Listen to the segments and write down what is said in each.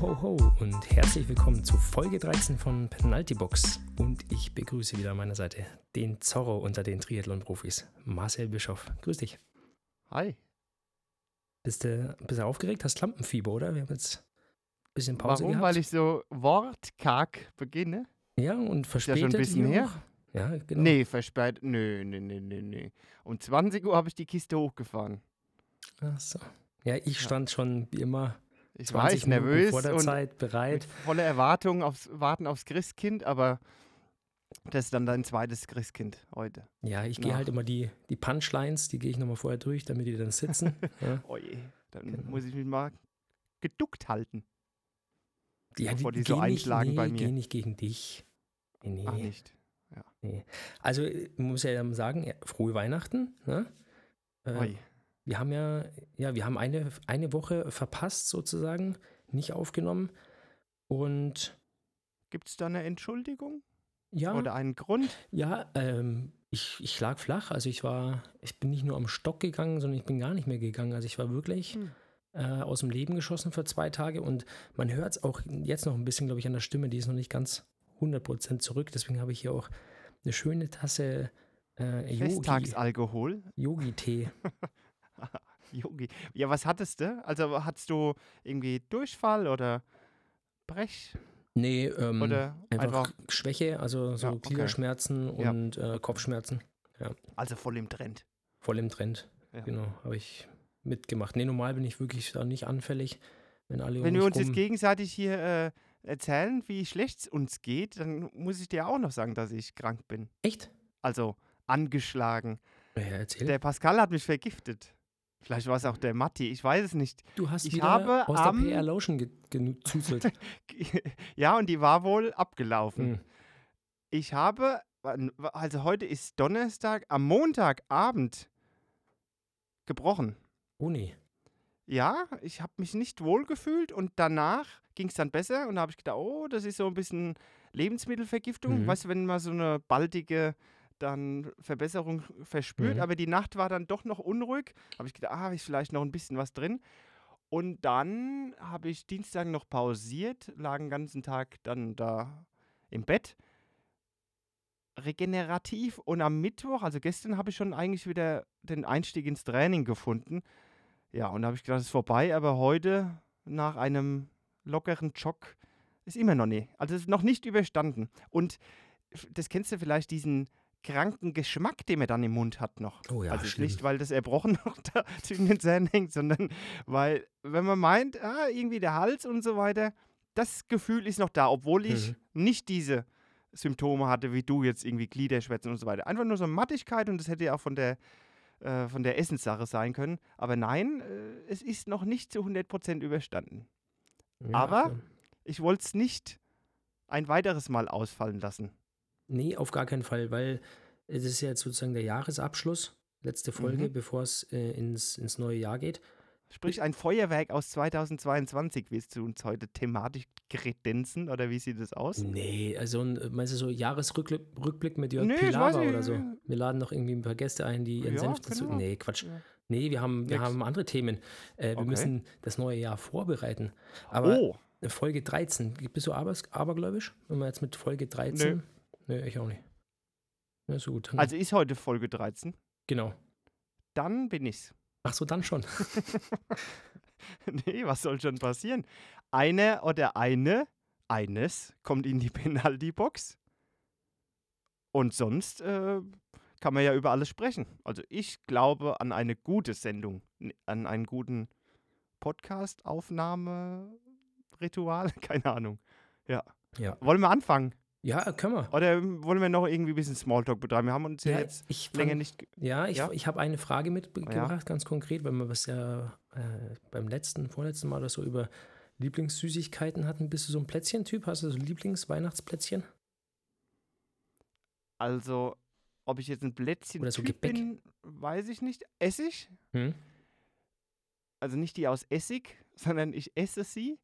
Ho, ho, ho und herzlich willkommen zu Folge 13 von Penalty Box. Und ich begrüße wieder an meiner Seite den Zorro unter den Triathlon-Profis, Marcel Bischoff. Grüß dich. Hi. Bist du, bist du aufgeregt? Hast Lampenfieber, oder? Wir haben jetzt ein bisschen Pause Warum? gehabt. Weil ich so wortkarg beginne? ja, und Ist ja verspätet. schon ein bisschen her. Ja, genau. Nee, verspätet. Nö, nö, nö, nö, nö. Um 20 Uhr habe ich die Kiste hochgefahren. Ach so. Ja, ich stand schon wie immer Ich 20 weiß, Minuten nervös vor der und Zeit bereit. voller Erwartung aufs Warten aufs Christkind, aber das ist dann dein zweites Christkind heute. Ja, ich gehe halt immer die, die Punchlines, die gehe ich nochmal vorher durch, damit die dann sitzen. ja. Oje, dann Genau. muss ich mich mal geduckt halten. Ja, Bevor die gehen so einschlagen nicht, bei nee, mir. gehen nicht gegen dich. Nee, nee. Ach nicht. Also, äh, man muss ja sagen, ja, frohe Weihnachten. Ne? Äh, Oi. Wir haben ja, ja, wir haben eine, eine Woche verpasst sozusagen, nicht aufgenommen. Und Gibt es da eine Entschuldigung ja, oder einen Grund? ja, ähm, ich, ich lag flach. Also ich war, ich bin nicht nur am Stock gegangen, sondern ich bin gar nicht mehr gegangen. Also ich war wirklich Hm. äh, aus dem Leben geschossen für zwei Tage und man hört es auch jetzt noch ein bisschen, glaube ich, an der Stimme, die ist noch nicht ganz 100% zurück. Deswegen habe ich hier auch eine schöne Tasse äh, Festtagsalkohol? Yogi-Tee. Yogi. Ja, was hattest du? Also hattest du irgendwie Durchfall oder Brech? Nee, ähm, Oder einfach, einfach, Schwäche, also so Ja, okay. Gliederschmerzen Ja. und äh, Kopfschmerzen. also voll im Trend. Voll im Trend. Ja. Genau, habe ich mitgemacht. Nee, normal bin ich wirklich da nicht anfällig. Wenn alle um Wenn wir mich uns jetzt gegenseitig hier äh, erzählen, wie schlecht es uns geht, dann muss ich dir auch noch sagen, dass ich krank bin. Echt? Also angeschlagen. Ja, erzähl. Der Pascal hat mich vergiftet. Vielleicht war es auch der Matti, ich weiß es nicht. du hast ich wieder habe aus am- der PR Lotion ge gezuzelt. ja, und die war wohl abgelaufen. Hm. Ich habe, also heute ist Donnerstag, am Montagabend gebrochen. Oh nee. Ja, ich habe mich nicht wohl gefühlt und danach ging es dann besser und da habe ich gedacht, oh, das ist so ein bisschen Lebensmittelvergiftung. Mhm. Weißt du, wenn man so eine baldige dann Verbesserung verspürt, Mhm. aber die Nacht war dann doch noch unruhig, habe ich gedacht, ah, ist vielleicht noch ein bisschen was drin. Und dann habe ich Dienstag noch pausiert, lag den ganzen Tag dann da im Bett. Regenerativ und am Mittwoch, also gestern, habe ich schon eigentlich wieder den Einstieg ins Training gefunden. Ja, und da habe ich gedacht, es ist vorbei, aber heute nach einem lockeren Jog ist immer noch nicht. Also es ist noch nicht überstanden. Und das kennst du vielleicht, diesen kranken Geschmack, den man dann im Mund hat noch. Oh ja, also schlimm. nicht, weil das Erbrochen noch da zwischen den Zähnen hängt, sondern weil, wenn man meint, ah, irgendwie der Hals und so weiter, das Gefühl ist noch da, obwohl ich Mhm. nicht diese Symptome hatte, wie du jetzt irgendwie Gliederschwätzen und so weiter. Einfach nur so Mattigkeit und das hätte ja auch von der, äh, von der Essenssache sein können. Aber nein, äh, es ist noch nicht zu 100% überstanden. Ja, aber- okay. Ich wollte es nicht ein weiteres Mal ausfallen lassen. Nee, auf gar keinen Fall, weil es ist ja jetzt sozusagen der Jahresabschluss, letzte Folge, Mhm. bevor es äh, ins, ins neue Jahr geht. Sprich, ein Feuerwerk aus 2022 willst du uns heute thematisch kredenzen oder wie sieht es aus? Nee, also ein, meinst du so Jahresrückblick Rückblick mit Jörg Nee, Pilawa nicht. oder so? Wir laden noch irgendwie ein paar Gäste ein, die ihren Ja, Senf dazu. genau. Nee, Quatsch. Ja. Nee, wir haben, wir Nix. haben andere Themen. Äh, wir Okay. müssen das neue Jahr vorbereiten. Aber oh, Folge 13, bist du aber, abergläubisch? Wenn wir jetzt mit Folge 13. Nö. Nee, ich auch nicht. Ja, so gut. Also ist heute Folge 13. genau. Dann bin ich's. Ach so, dann schon. nee, was soll schon passieren? Einer oder eine, eines kommt in die Penalty-Box. Und sonst äh, kann man ja über alles sprechen. Also ich glaube an eine gute Sendung, an einen guten Podcast-Aufnahme-Ritual, keine Ahnung. Ja. Ja. Wollen wir anfangen? Ja, können wir. Oder wollen wir noch irgendwie ein bisschen Smalltalk betreiben? Wir haben uns ja, Ja, jetzt ich länger nicht... Ja, ich, Ja? ich habe eine Frage mitgebracht, ganz konkret, weil wir was ja äh, beim letzten, vorletzten Mal oder so über Lieblingssüßigkeiten hatten. Bist du so ein Plätzchen-Typ? Hast du so Lieblingsweihnachtsplätzchen? Also, ob ich jetzt ein Plätzchen Oder so Gebäck. bin, weiß ich nicht. Essig? Hm? Also nicht die aus Essig, sondern ich esse sie.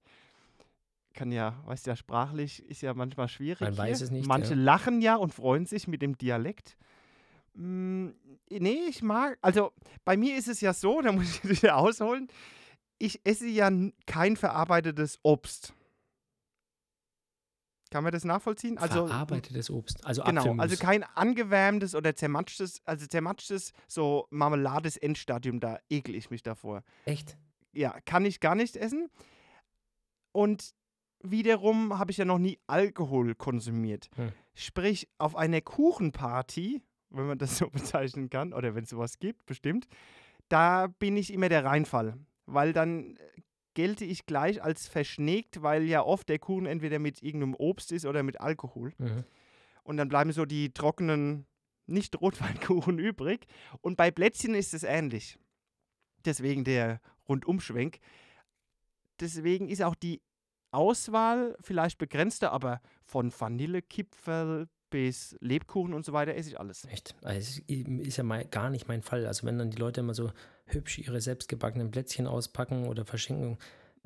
Kann ja, weißt ja, sprachlich ist ja manchmal schwierig. Man weiß hier. es nicht, Manche ja. lachen ja und freuen sich mit dem Dialekt. Mm, nee, ich mag, also bei mir ist es ja so, da muss ich wieder ausholen, ich esse ja kein verarbeitetes Obst. Kann man das nachvollziehen? Also, Verarbeitetes Obst, also genau, Apfelmus. also kein angewärmtes oder zermatschtes, also zermatschtes, so Marmelades Endstadium, da ekel ich mich davor. Echt? Ja, kann ich gar nicht essen. Und wiederum habe ich ja noch nie Alkohol konsumiert. Hm. Sprich, auf einer Kuchenparty, wenn man das so bezeichnen kann, oder wenn es sowas gibt, bestimmt, da bin ich immer der Reinfall. Weil dann äh, gelte ich gleich als verschnägt, weil ja oft der Kuchen entweder mit irgendeinem Obst ist oder mit Alkohol. Mhm. Und dann bleiben so die trockenen, nicht Rotweinkuchen übrig. Und bei Plätzchen ist es ähnlich. Deswegen der Rundumschwenk. Deswegen ist auch die Auswahl vielleicht begrenzter, aber von Vanillekipferl bis Lebkuchen und so weiter esse ich alles. Echt? Also ist ja mal gar nicht mein Fall. Also wenn dann die Leute immer so hübsch ihre selbstgebackenen Plätzchen auspacken oder verschenken.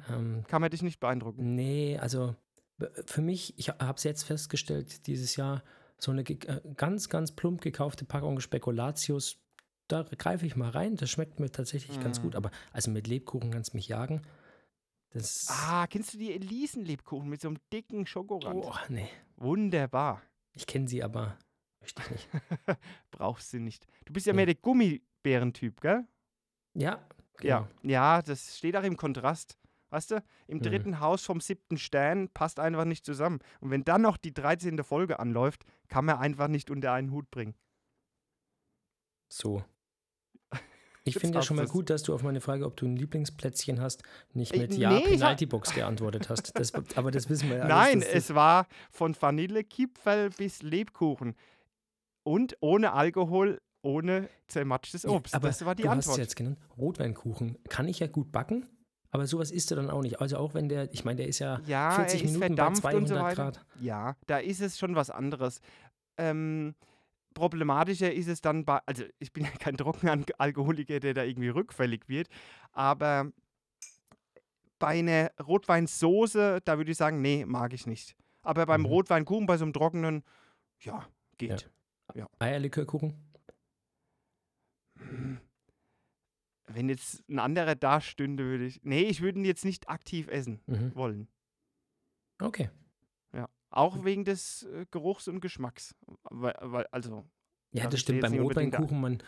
Ähm, Kann man dich nicht beeindrucken. nee, also b- für mich, ich habe es jetzt festgestellt, dieses Jahr, so eine äh, ganz, ganz plump gekaufte Packung Spekulatius, da greife ich mal rein. Das schmeckt mir tatsächlich ganz Mm. gut. Aber also mit Lebkuchen kannst du mich jagen. Das. Ah, kennst du die Elisenlebkuchen mit so einem dicken Schokorand? oh, nee. Wunderbar. Ich kenne sie, aber möchte ich nicht. Brauchst du nicht. Du bist ja Nee. mehr der Gummibärentyp, gell? Ja, Ja. Ja, das steht auch im Kontrast. Weißt du, im Mhm. dritten Haus vom siebten Stern passt einfach nicht zusammen. Und wenn dann noch die 13. Folge anläuft, kann man einfach nicht unter einen Hut bringen. So. Ich finde ja hast schon mal gut, dass du auf meine Frage, ob du ein Lieblingsplätzchen hast, nicht mit Ja, ich hab- Penaltybox geantwortet hast. Das, aber das wissen wir ja alles. Nein, dass es war von Vanillekipferl bis Lebkuchen. Und ohne Alkohol, ohne zermatschtes Ja, Obst. aber das war die du hast Antwort. es jetzt genannt. Rotweinkuchen. Kann ich ja gut backen, aber sowas isst du dann auch nicht. Also auch wenn der, ich meine, der ist ja, ja, 40 er ist Minuten bei verdampft und so 200 weiter. Grad. Ja, da ist es schon was anderes. Ähm, problematischer ist es dann bei, also ich bin ja kein Trockenalkoholiker, der da irgendwie rückfällig wird, aber bei einer Rotweinsoße, da würde ich sagen, nee, mag ich nicht. Aber beim Mhm. Rotweinkuchen, bei so einem trockenen, ja, geht. Eierlikörkuchen. Hm. Wenn jetzt ein anderer da stünde, würde ich, nee, ich würde ihn jetzt nicht aktiv essen Mhm. wollen. Okay. Auch wegen des äh, Geruchs und Geschmacks. Weil, weil, also, Ja, Das stimmt. Beim Rotweinkuchen, man,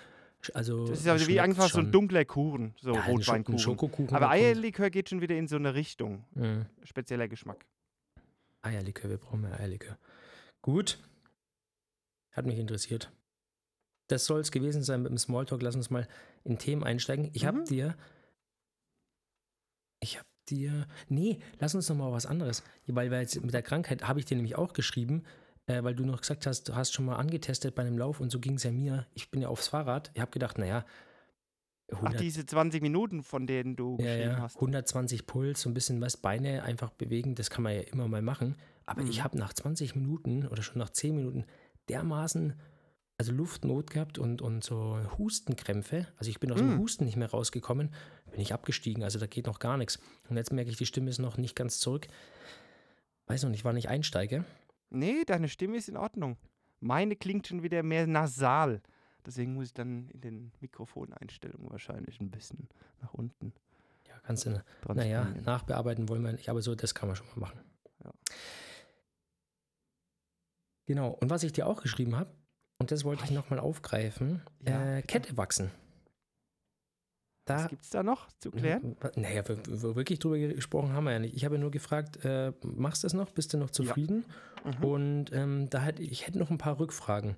also. das ist also wie einfach so ein dunkler Kuchen, so ja, Rotweinkuchen. Schokokuchen. Aber Eierlikör geht schon wieder in so eine Richtung. Mhm. Spezieller Geschmack. Eierlikör, wir brauchen mehr Eierlikör. Gut. Hat mich interessiert. Das soll es gewesen sein mit dem Smalltalk. Lass uns mal in Themen einsteigen. Ich Mhm. habe dir. Nee, lass uns noch mal was anderes. Weil, weil jetzt mit der Krankheit habe ich dir nämlich auch geschrieben, äh, weil du noch gesagt hast, du hast schon mal angetestet bei einem Lauf und so ging es ja mir. Ich bin ja aufs Fahrrad. Ich habe gedacht, naja, Ach, 100, diese 20 Minuten, von denen du ja, geschrieben ja, hast. 120 Puls, so ein bisschen was Beine einfach bewegen, das kann man ja immer mal machen. Aber ich Mhm. habe nach 20 Minuten oder schon nach 10 Minuten dermaßen, also Luftnot gehabt und, und so Hustenkrämpfe. Also ich bin aus dem Mhm. Husten nicht mehr rausgekommen, bin ich abgestiegen, also da geht noch gar nichts. Und jetzt merke ich, die Stimme ist noch nicht ganz zurück. Weiß noch nicht, wann ich einsteige. Nee, deine Stimme ist in Ordnung. Meine klingt schon wieder mehr nasal. Deswegen muss ich dann in den Mikrofoneinstellungen wahrscheinlich ein bisschen nach unten Ja, kannst du, naja, transponieren. nachbearbeiten wollen wir nicht, aber so, das kann man schon mal machen. Ja. Genau, und was ich dir auch geschrieben habe, und das wollte ich nochmal aufgreifen, Ja, äh. Kette wachsen. Was Da, gibt es da noch zu klären? naja, wir, wir wirklich drüber gesprochen haben wir ja nicht. Ich habe ja nur gefragt, äh, machst du das noch? Bist du noch zufrieden? Mhm. Und ähm, da hätte ich hätte noch ein paar Rückfragen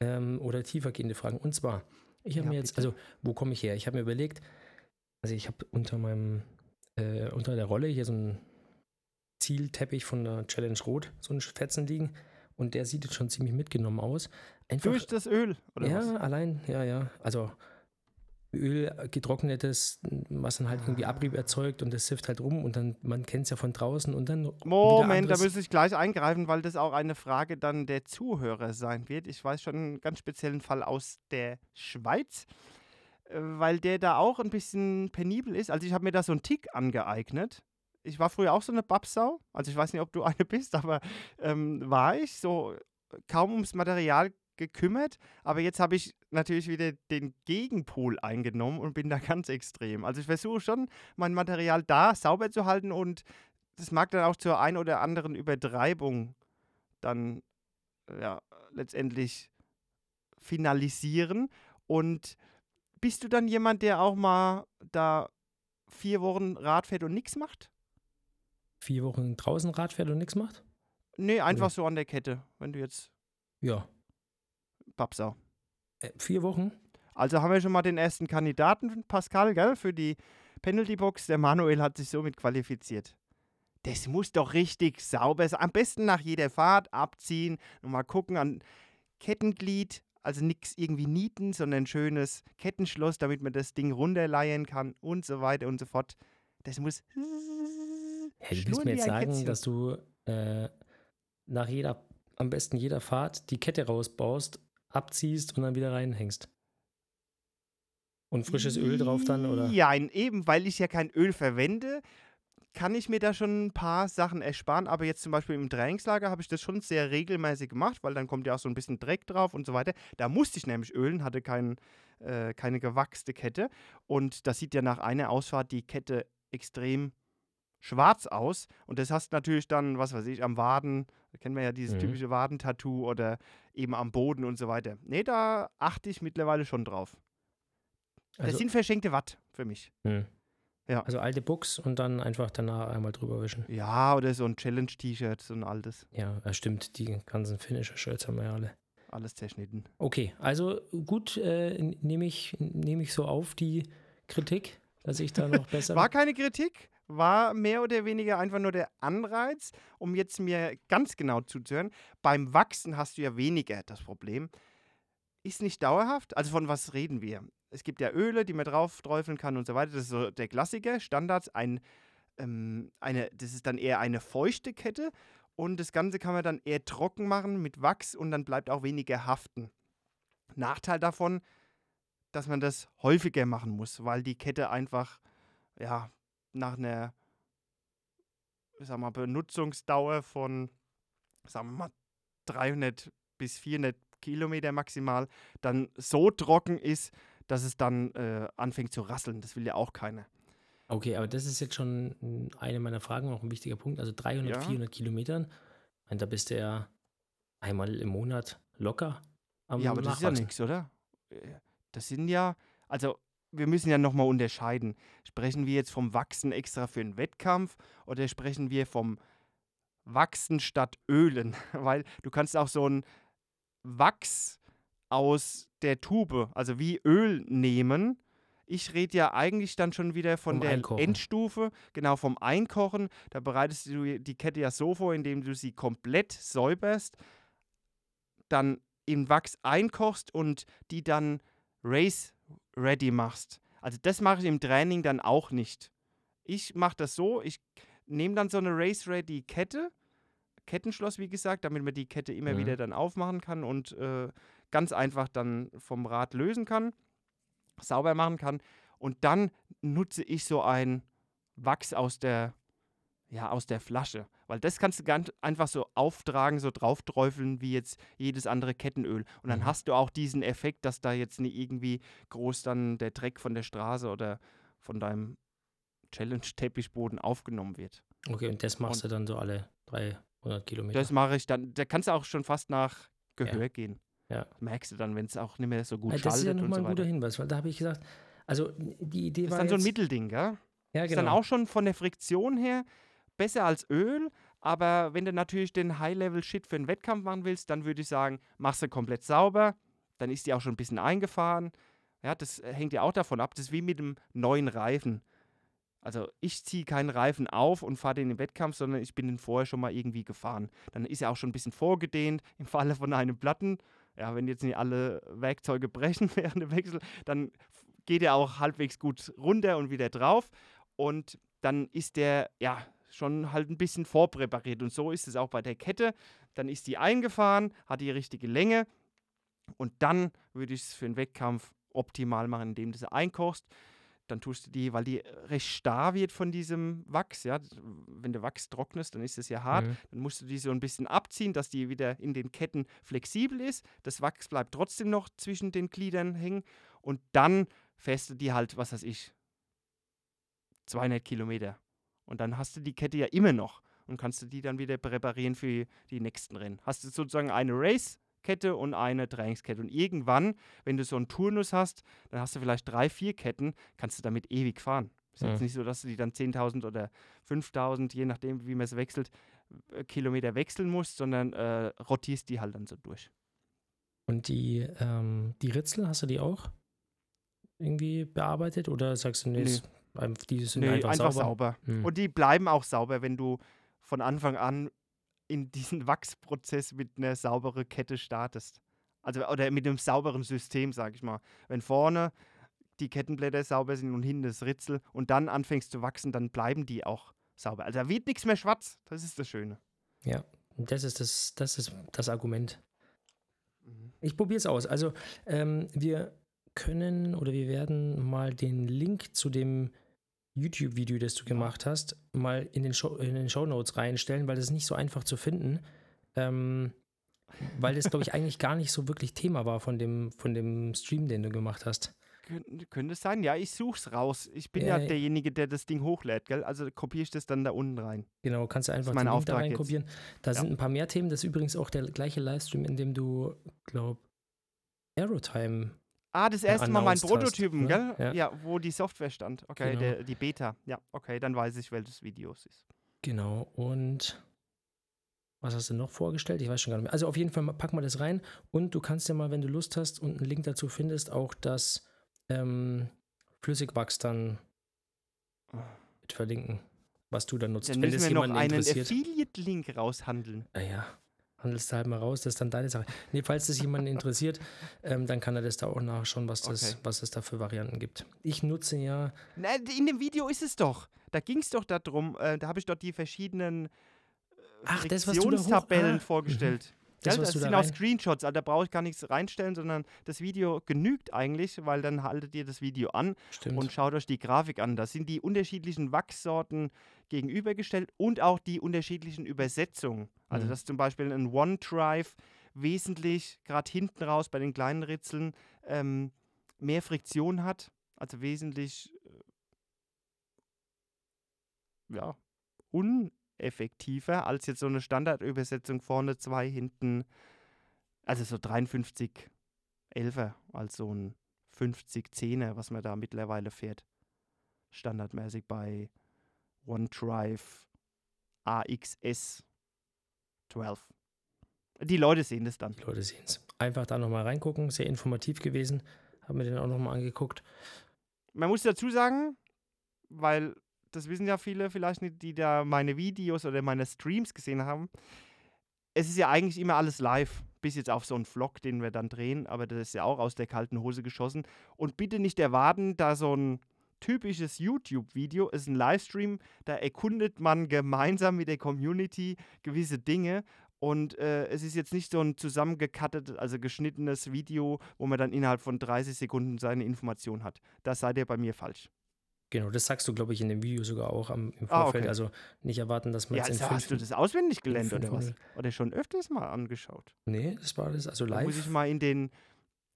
ähm, oder tiefergehende Fragen. Und zwar, ich habe Ja, mir jetzt, bitte. also wo komme ich her? Ich habe mir überlegt, also ich habe unter meinem, äh, unter der Rolle hier so einen Zielteppich von der Challenge Rot, so einen Fetzen liegen. Und der sieht jetzt schon ziemlich mitgenommen aus. Einfach, Durch das Öl, oder ja, was? allein, ja, ja. Also Öl, äh, getrocknetes, was dann halt irgendwie Abrieb erzeugt und das sifft halt rum und dann, man kennt es ja von draußen und dann. Moment, da müsste ich gleich eingreifen, weil das auch eine Frage dann der Zuhörer sein wird. Ich weiß schon einen ganz speziellen Fall aus der Schweiz, äh, weil der da auch ein bisschen penibel ist. Also ich habe mir da so einen Tick angeeignet. Ich war früher auch so eine Babsau. Also ich weiß nicht, ob du eine bist, aber ähm, war ich so kaum ums Material gekümmert. Aber jetzt habe ich natürlich wieder den Gegenpol eingenommen und bin da ganz extrem. Also ich versuche schon, mein Material da sauber zu halten und das mag dann auch zur ein oder anderen Übertreibung dann ja, letztendlich finalisieren. Und bist du dann jemand, der auch mal da vier Wochen Rad fährt und nichts macht? Vier Wochen draußen Rad fährt und nichts macht? Nee, einfach so an der Kette, wenn du jetzt Ja. Babsau. Äh, vier Wochen? Also haben wir schon mal den ersten Kandidaten, Pascal, gell, für die Penalty-Box. Der Manuel hat sich somit qualifiziert. Das muss doch richtig sauber sein. Am besten nach jeder Fahrt abziehen und mal gucken an Kettenglied. Also nichts irgendwie nieten, sondern ein schönes Kettenschloss, damit man das Ding runterleihen kann und so weiter und so fort. Das muss. Hey, du willst mir jetzt sagen, Kätzchen. dass du äh, nach jeder, am besten jeder Fahrt die Kette rausbaust, abziehst und dann wieder reinhängst. Und frisches Öl drauf dann, oder? Ja, eben, weil ich ja kein Öl verwende, kann ich mir da schon ein paar Sachen ersparen. Aber jetzt zum Beispiel im Trainingslager habe ich das schon sehr regelmäßig gemacht, weil dann kommt ja auch so ein bisschen Dreck drauf und so weiter. Da musste ich nämlich ölen, hatte kein, äh, keine gewachste Kette. Und das sieht ja nach einer Ausfahrt die Kette extrem schwarz aus. Und das hast natürlich dann, was weiß ich, am Waden, da kennen wir ja dieses Mhm. typische Wadentattoo oder eben am Boden und so weiter. Nee, da achte ich mittlerweile schon drauf. Das Also, sind verschenkte Watt für mich. hm. Ja. also alte Buchs und dann einfach danach einmal drüber wischen. Ja, oder so ein Challenge-T-Shirt, so ein altes. Ja, das stimmt. Die ganzen Finisher-Shirts haben wir ja alle. Alles zerschnitten. Okay, also gut, äh, nehme ich, nehm ich so auf die Kritik, dass ich da noch besser. War keine Kritik, war mehr oder weniger einfach nur der Anreiz, um jetzt mir ganz genau zuzuhören. Beim Wachsen hast du ja weniger das Problem. Ist nicht dauerhaft. Also von was reden wir? Es gibt ja Öle, die man drauf träufeln kann und so weiter. Das ist so der Klassiker, Standards. Ein, ähm, eine, das ist dann eher eine feuchte Kette. Und das Ganze kann man dann eher trocken machen mit Wachs und dann bleibt auch weniger haften. Nachteil davon, dass man das häufiger machen muss, weil die Kette einfach ja, nach einer sag mal, Benutzungsdauer von sagen wir mal 300 bis 400 Kilometer maximal dann so trocken ist, dass es dann äh, anfängt zu rasseln. Das will ja auch keiner. Okay, aber das ist jetzt schon eine meiner Fragen, auch ein wichtiger Punkt. Also 300, Ja. 400 Kilometern. Da bist du ja einmal im Monat locker am ja, aber das ist ja Nachwachsen. nichts, oder? Äh, Das sind ja, also wir müssen ja nochmal unterscheiden. Sprechen wir jetzt vom Wachsen extra für einen Wettkampf oder sprechen wir vom Wachsen statt Ölen? Weil du kannst auch so ein Wachs aus der Tube, also wie Öl nehmen. Ich rede ja eigentlich dann schon wieder von Vom der Einkochen. Endstufe, genau vom Einkochen. Da bereitest du die Kette ja so vor, indem du sie komplett säuberst, dann im Wachs einkochst und die dann race ready machst. Also das mache ich im Training dann auch nicht. Ich mache das so, ich nehme dann so eine race ready Kette, Kettenschloss wie gesagt, damit man die Kette immer Mhm. wieder dann aufmachen kann und äh, ganz einfach dann vom Rad lösen kann, sauber machen kann und dann nutze ich so ein Wachs aus der ja, aus der Flasche. Weil das kannst du ganz einfach so auftragen, so draufträufeln wie jetzt jedes andere Kettenöl. Und dann Mhm. hast du auch diesen Effekt, dass da jetzt nicht irgendwie groß dann der Dreck von der Straße oder von deinem Challenge-Teppichboden aufgenommen wird. Okay, und das machst Und- du dann so alle 300 Kilometer. Das mache ich dann, da kannst du auch schon fast nach Gehör gehen. Ja. Merkst du dann, wenn es auch nicht mehr so gut Ja, das ist ja schaltet und nochmal so ein guter weiter. Hinweis, weil da habe ich gesagt, also die Idee Das ist war dann so ein Mittelding, gell? ja, Ist genau. dann auch schon von der Friktion her besser als Öl. Aber wenn du natürlich den High-Level-Shit für einen Wettkampf machen willst, dann würde ich sagen, machst du komplett sauber. Dann ist die auch schon ein bisschen eingefahren. Ja, das äh, hängt ja auch davon ab. Das ist wie mit einem neuen Reifen. Also ich ziehe keinen Reifen auf und fahre den im Wettkampf, sondern ich bin den vorher schon mal irgendwie gefahren. Dann ist er auch schon ein bisschen vorgedehnt im Falle von einem Platten. Ja, wenn jetzt nicht alle Werkzeuge brechen während dem Wechsel, dann geht er auch halbwegs gut runter und wieder drauf. Und dann ist der, ja, schon halt ein bisschen vorpräpariert. Und so ist es auch bei der Kette. Dann ist die eingefahren, hat die richtige Länge. Und dann würde ich es für einen Wettkampf optimal machen, indem du sie einkochst. Dann tust du die, weil die recht starr wird von diesem Wachs, ja. Wenn der Wachs trocknest, dann ist es ja hart. Mhm. Dann musst du die so ein bisschen abziehen, dass die wieder in den Ketten flexibel ist. Das Wachs bleibt trotzdem noch zwischen den Gliedern hängen. Und dann fährst du die halt, was weiß ich, 200 Kilometer. Und dann hast du die Kette ja immer noch. und kannst du die dann wieder präparieren für die nächsten Rennen. Hast du sozusagen eine Race-Kette und eine Trainingskette. Und irgendwann, wenn du so einen Turnus hast, dann hast du vielleicht drei, vier Ketten, kannst du damit ewig fahren. Ist Mhm. jetzt nicht so, dass du die dann 10.000 oder 5.000, je nachdem, wie man es wechselt, äh, Kilometer wechseln musst, sondern äh, rotierst die halt dann so durch. Und die, ähm, die Ritzel, hast du die auch irgendwie bearbeitet oder sagst du, nee, Nee. Einfach- die sind Nee, einfach, sauber? Hm. Und die bleiben auch sauber, wenn du von Anfang an in diesen Wachsprozess mit einer sauberen Kette startest. Also oder mit einem sauberen System, sag ich mal. Wenn vorne die Kettenblätter sauber sind und hinten das Ritzel und dann anfängst zu wachsen, dann bleiben die auch sauber. Also da wird nichts mehr schwarz. Das ist das Schöne. Und das ist das, das ist das Argument. Mhm. Ich probiere es aus. Also ähm, wir können oder wir werden mal den Link zu dem YouTube-Video, das du gemacht hast, mal in den, Show, in den Show Notes reinstellen, weil das ist nicht so einfach zu finden. Ähm, weil das, glaube ich, eigentlich gar nicht so wirklich Thema war von dem, von dem Stream, den du gemacht hast. Kön könnte es sein? Ja, ich such's raus. Ich bin Ja, ja, derjenige, der das Ding hochlädt, gell? Also kopiere ich das dann da unten rein. Genau, kannst du einfach den Link da Auftrag jetzt. reinkopieren. Da Ja. sind ein paar mehr Themen. Das ist übrigens auch der gleiche Livestream, in dem du, glaub, Aerotime Ah, das erste Mal mein announced hast, Prototypen, ne? gell? Ja. Ja. wo die Software stand. Okay, Genau. der, die Beta. Ja, okay, dann weiß ich, welches Video es ist. Genau, und was hast du noch vorgestellt? Ich weiß schon gar nicht mehr. Also auf jeden Fall pack mal das rein und du kannst ja mal, wenn du Lust hast und einen Link dazu findest, auch das ähm, Flüssigwachs dann mit verlinken, was du dann nutzt. Dann wenn müssen das wir noch einen. Affiliate-Link raushandeln. Naja, handelst du halt mal raus, das ist dann deine Sache. Nee, falls das jemanden interessiert, ähm, dann kann er das da auch nachschauen, was, das, Okay. was es da für Varianten gibt. Ich nutze ja, Na, in dem Video ist es doch. Da ging es doch darum, äh, da habe ich doch die verschiedenen äh, Ach, das, was du da hoch- ah, vorgestellt. Das, was das du da sind auch Screenshots, also da brauche ich gar nichts reinstellen, sondern das Video genügt eigentlich, weil dann haltet ihr das Video an stimmt. und schaut euch die Grafik an. Da sind die unterschiedlichen Wachssorten gegenübergestellt und auch die unterschiedlichen Übersetzungen. Also Mhm. dass zum Beispiel ein OneDrive wesentlich, gerade hinten raus bei den kleinen Ritzeln, ähm, mehr Friktion hat, also wesentlich äh, ja, uneffektiver als jetzt so eine Standardübersetzung vorne zwei, hinten, also so 53 11er als so ein 50 10er, was man da mittlerweile fährt. Standardmäßig bei OneDrive AXS 12. Die Leute sehen das dann. Die Leute sehen es. Einfach da nochmal reingucken, sehr informativ gewesen. Haben wir den auch nochmal angeguckt. Man muss dazu sagen, weil das wissen ja viele vielleicht nicht, die da meine Videos oder meine Streams gesehen haben. Es ist ja eigentlich immer alles live, bis jetzt auf so einen Vlog, den wir dann drehen, aber das ist ja auch aus der kalten Hose geschossen. Und bitte nicht erwarten, da so ein typisches YouTube-Video ist ein Livestream, da erkundet man gemeinsam mit der Community gewisse Dinge. Und äh, es ist jetzt nicht so ein zusammengekattet, also geschnittenes Video, wo man dann innerhalb von 30 Sekunden seine Information hat. Das seid ihr bei mir falsch. Genau, das sagst du, glaube ich, in dem Video sogar auch am, im Ah, Vorfeld. okay. Also nicht erwarten, dass man Ja, jetzt in also fünf hast du das auswendig gelernt oder was? Oder schon öfters mal angeschaut? Nee, das war das. Also Da muss ich live. mal in den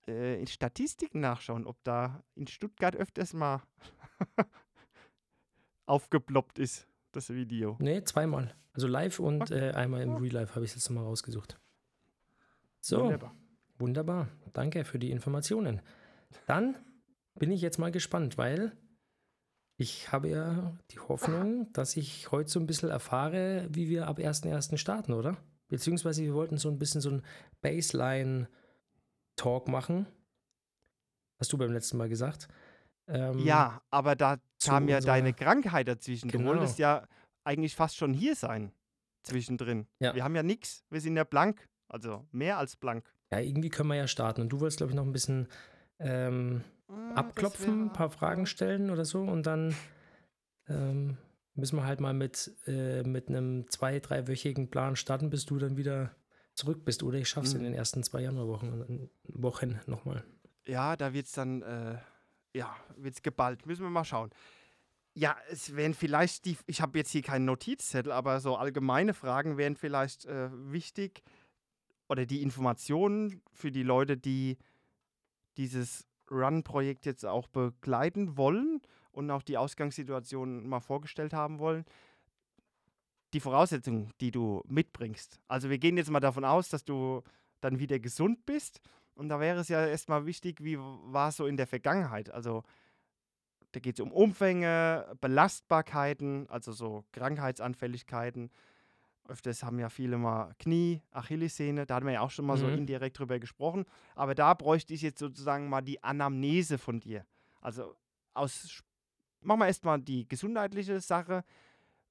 äh, in Statistiken nachschauen, ob da in Stuttgart öfters mal aufgeploppt ist, das Video. Nee, zweimal. Also live und Okay. äh, einmal im Ja. Real Life habe ich es jetzt nochmal rausgesucht. So, wunderbar. Wunderbar. Danke für die Informationen. Dann bin ich jetzt mal gespannt, weil ich habe ja die Hoffnung, dass ich heute so ein bisschen erfahre, wie wir ab 1.1. starten, oder? Beziehungsweise wir wollten so ein bisschen so ein Baseline-Talk machen. Hast du beim letzten Mal gesagt. Ähm, Ja, aber da kam ja unserer- deine Krankheit dazwischen. Du Genau. wolltest ja eigentlich fast schon hier sein zwischendrin. Ja. Wir haben ja nichts. Wir sind ja blank. Also mehr als blank. Ja, irgendwie können wir ja starten. Und du wolltest, glaube ich, noch ein bisschen ähm, abklopfen, ein paar Fragen stellen oder so. Und dann ähm, müssen wir halt mal mit, äh, mit einem zwei-, dreiwöchigen Plan starten, bis du dann wieder zurück bist. Oder ich schaff's in Mhm. den ersten zwei Januarwochen Wochen nochmal. Ja, da wird es dann, äh, ja, wird es geballt. Müssen wir mal schauen. Ja, es wären vielleicht die, ich habe jetzt hier keinen Notizzettel, aber so allgemeine Fragen wären vielleicht äh, wichtig oder die Informationen für die Leute, die dieses Run-Projekt jetzt auch begleiten wollen und auch die Ausgangssituation mal vorgestellt haben wollen. die Voraussetzungen, die du mitbringst. Also wir gehen jetzt mal davon aus, dass du dann wieder gesund bist. Und da wäre es ja erstmal wichtig, wie war es so in der Vergangenheit? Also da geht es um Umfänge, Belastbarkeiten, also so Krankheitsanfälligkeiten. Öfters haben ja viele mal Knie, Achillessehne, da hatten wir ja auch schon mal so Mhm. indirekt drüber gesprochen. Aber da bräuchte ich jetzt sozusagen mal die Anamnese von dir. Also aus, machen wir erstmal die gesundheitliche Sache.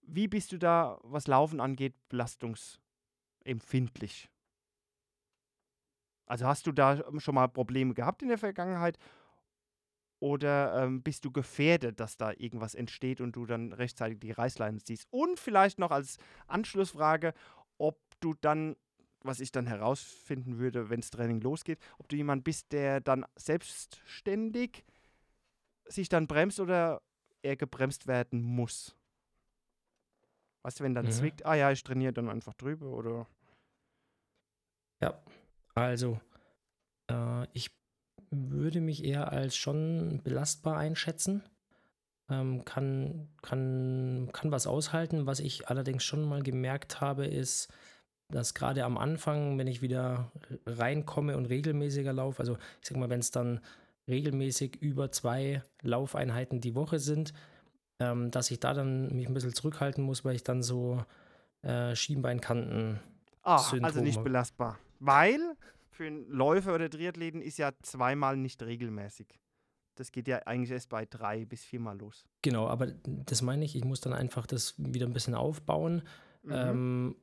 Wie bist du da, was Laufen angeht, belastungsempfindlich? Also hast du da schon mal Probleme gehabt in der Vergangenheit oder ähm, bist du gefährdet, dass da irgendwas entsteht und du dann rechtzeitig die Reißleine ziehst? Und vielleicht noch als Anschlussfrage, ob du dann, was ich dann herausfinden würde, wenn das Training losgeht, ob du jemand bist, der dann selbstständig sich dann bremst oder er gebremst werden muss. Weißt du, wenn dann Mhm. zwickt, ah ja, ich trainiere dann einfach drüber oder. Ja, also äh, ich würde mich eher als schon belastbar einschätzen. Ähm, kann, kann, kann was aushalten. Was ich allerdings schon mal gemerkt habe, ist, dass gerade am Anfang, wenn ich wieder reinkomme und regelmäßiger laufe, also ich sag mal, wenn es dann regelmäßig über zwei Laufeinheiten die Woche sind, ähm, dass ich da dann mich ein bisschen zurückhalten muss, weil ich dann so äh, Schienbeinkanten Ah, also nicht belastbar. Weil für einen Läufer oder Triathleten ist ja zweimal nicht regelmäßig. Das geht ja eigentlich erst bei drei bis viermal los. Genau, aber das meine ich, ich muss dann einfach das wieder ein bisschen aufbauen Mhm. ähm,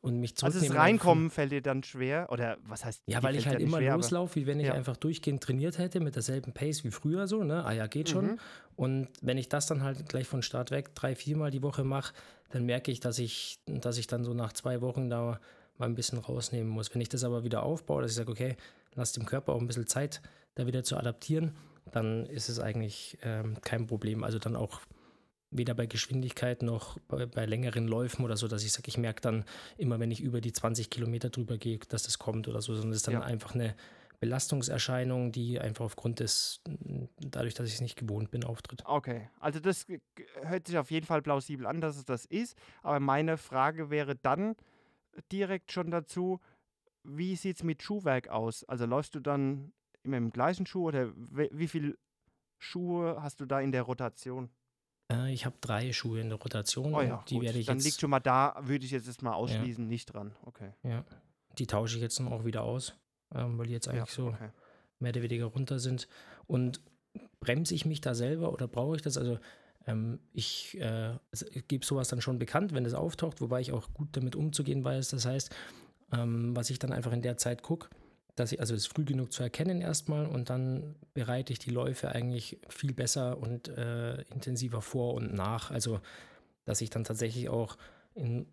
und mich also zurücknehmen. das Reinkommen fällt dir dann schwer? Oder was heißt Ja, weil ich halt immer schwer, loslaufe, wie wenn ich Ja. einfach durchgehend trainiert hätte, mit derselben Pace wie früher so, ne? Ah ja, geht schon. Mhm. Und wenn ich das dann halt gleich von Start weg drei, viermal die Woche mache, dann merke ich, dass ich, dass ich dann so nach zwei Wochen da mal ein bisschen rausnehmen muss. Wenn ich das aber wieder aufbaue, dass ich sage, okay, lass dem Körper auch ein bisschen Zeit, da wieder zu adaptieren, dann ist es eigentlich ähm, kein Problem. Also dann auch weder bei Geschwindigkeit noch bei, bei längeren Läufen oder so, dass ich sage, ich merke dann immer, wenn ich über die 20 Kilometer drüber gehe, dass das kommt oder so, sondern es ist dann Ja. einfach eine Belastungserscheinung, die einfach aufgrund des, dadurch, dass ich es nicht gewohnt bin, auftritt. Okay, also das g- hört sich auf jeden Fall plausibel an, dass es das ist. Aber meine Frage wäre dann direkt schon dazu, wie sieht es mit Schuhwerk aus? Also läufst du dann immer im gleichen Schuh oder wie viele Schuhe hast du da in der Rotation? Äh, ich habe drei Schuhe in der Rotation Oh ja, die gut. werde ich dann jetzt, liegt schon mal da, würde ich jetzt erstmal ausschließen, nicht dran. Okay. ja, die tausche ich jetzt dann auch wieder aus, ähm, weil die jetzt Ja, eigentlich so okay. mehr oder weniger runter sind. Und bremse ich mich da selber oder brauche ich das? Also ähm, ich äh, gebe sowas dann schon bekannt, wenn es auftaucht, wobei ich auch gut damit umzugehen weiß. Das heißt, ähm, was ich dann einfach in der Zeit gucke, dass ich, also es früh genug zu erkennen erstmal und dann bereite ich die Läufe eigentlich viel besser und äh, intensiver vor und nach. Also, dass ich dann tatsächlich auch in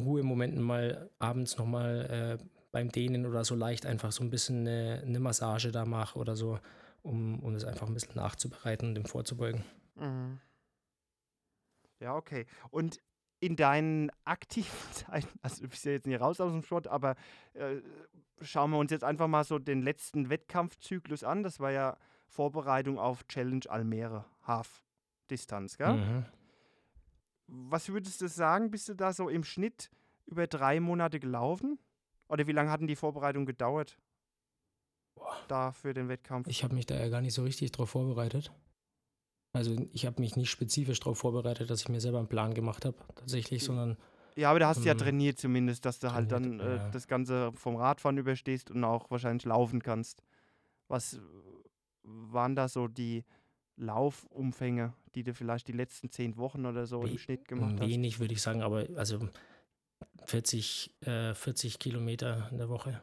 Ruhemomenten mal abends nochmal äh, beim Dehnen oder so leicht einfach so ein bisschen eine, eine Massage da mache oder so, um, um das einfach ein bisschen nachzubereiten und dem vorzubeugen. Mhm. Ja, okay. Und in deinen aktiven Zeiten, also du bist ja jetzt nicht raus aus dem Sport, aber äh, schauen wir uns jetzt einfach mal so den letzten Wettkampfzyklus an. Das war ja Vorbereitung auf Challenge Almere, Half-Distanz, gell? Mhm. Was würdest du sagen, bist du da so im Schnitt über drei Monate gelaufen? Oder wie lange hatten die Vorbereitungen gedauert? Da für den Wettkampf? Ich habe mich da ja gar nicht so richtig drauf vorbereitet. Also ich habe mich nicht spezifisch darauf vorbereitet, dass ich mir selber einen Plan gemacht habe, tatsächlich, sondern Ja, aber da hast du ja Ähm, trainiert zumindest, dass du halt dann äh, ja. das Ganze vom Radfahren überstehst und auch wahrscheinlich laufen kannst. Was waren da so die Laufumfänge, die du vielleicht die letzten zehn Wochen oder so im We- Schnitt gemacht hast? wenig, würde ich sagen, aber also 40, äh, 40 Kilometer in der Woche.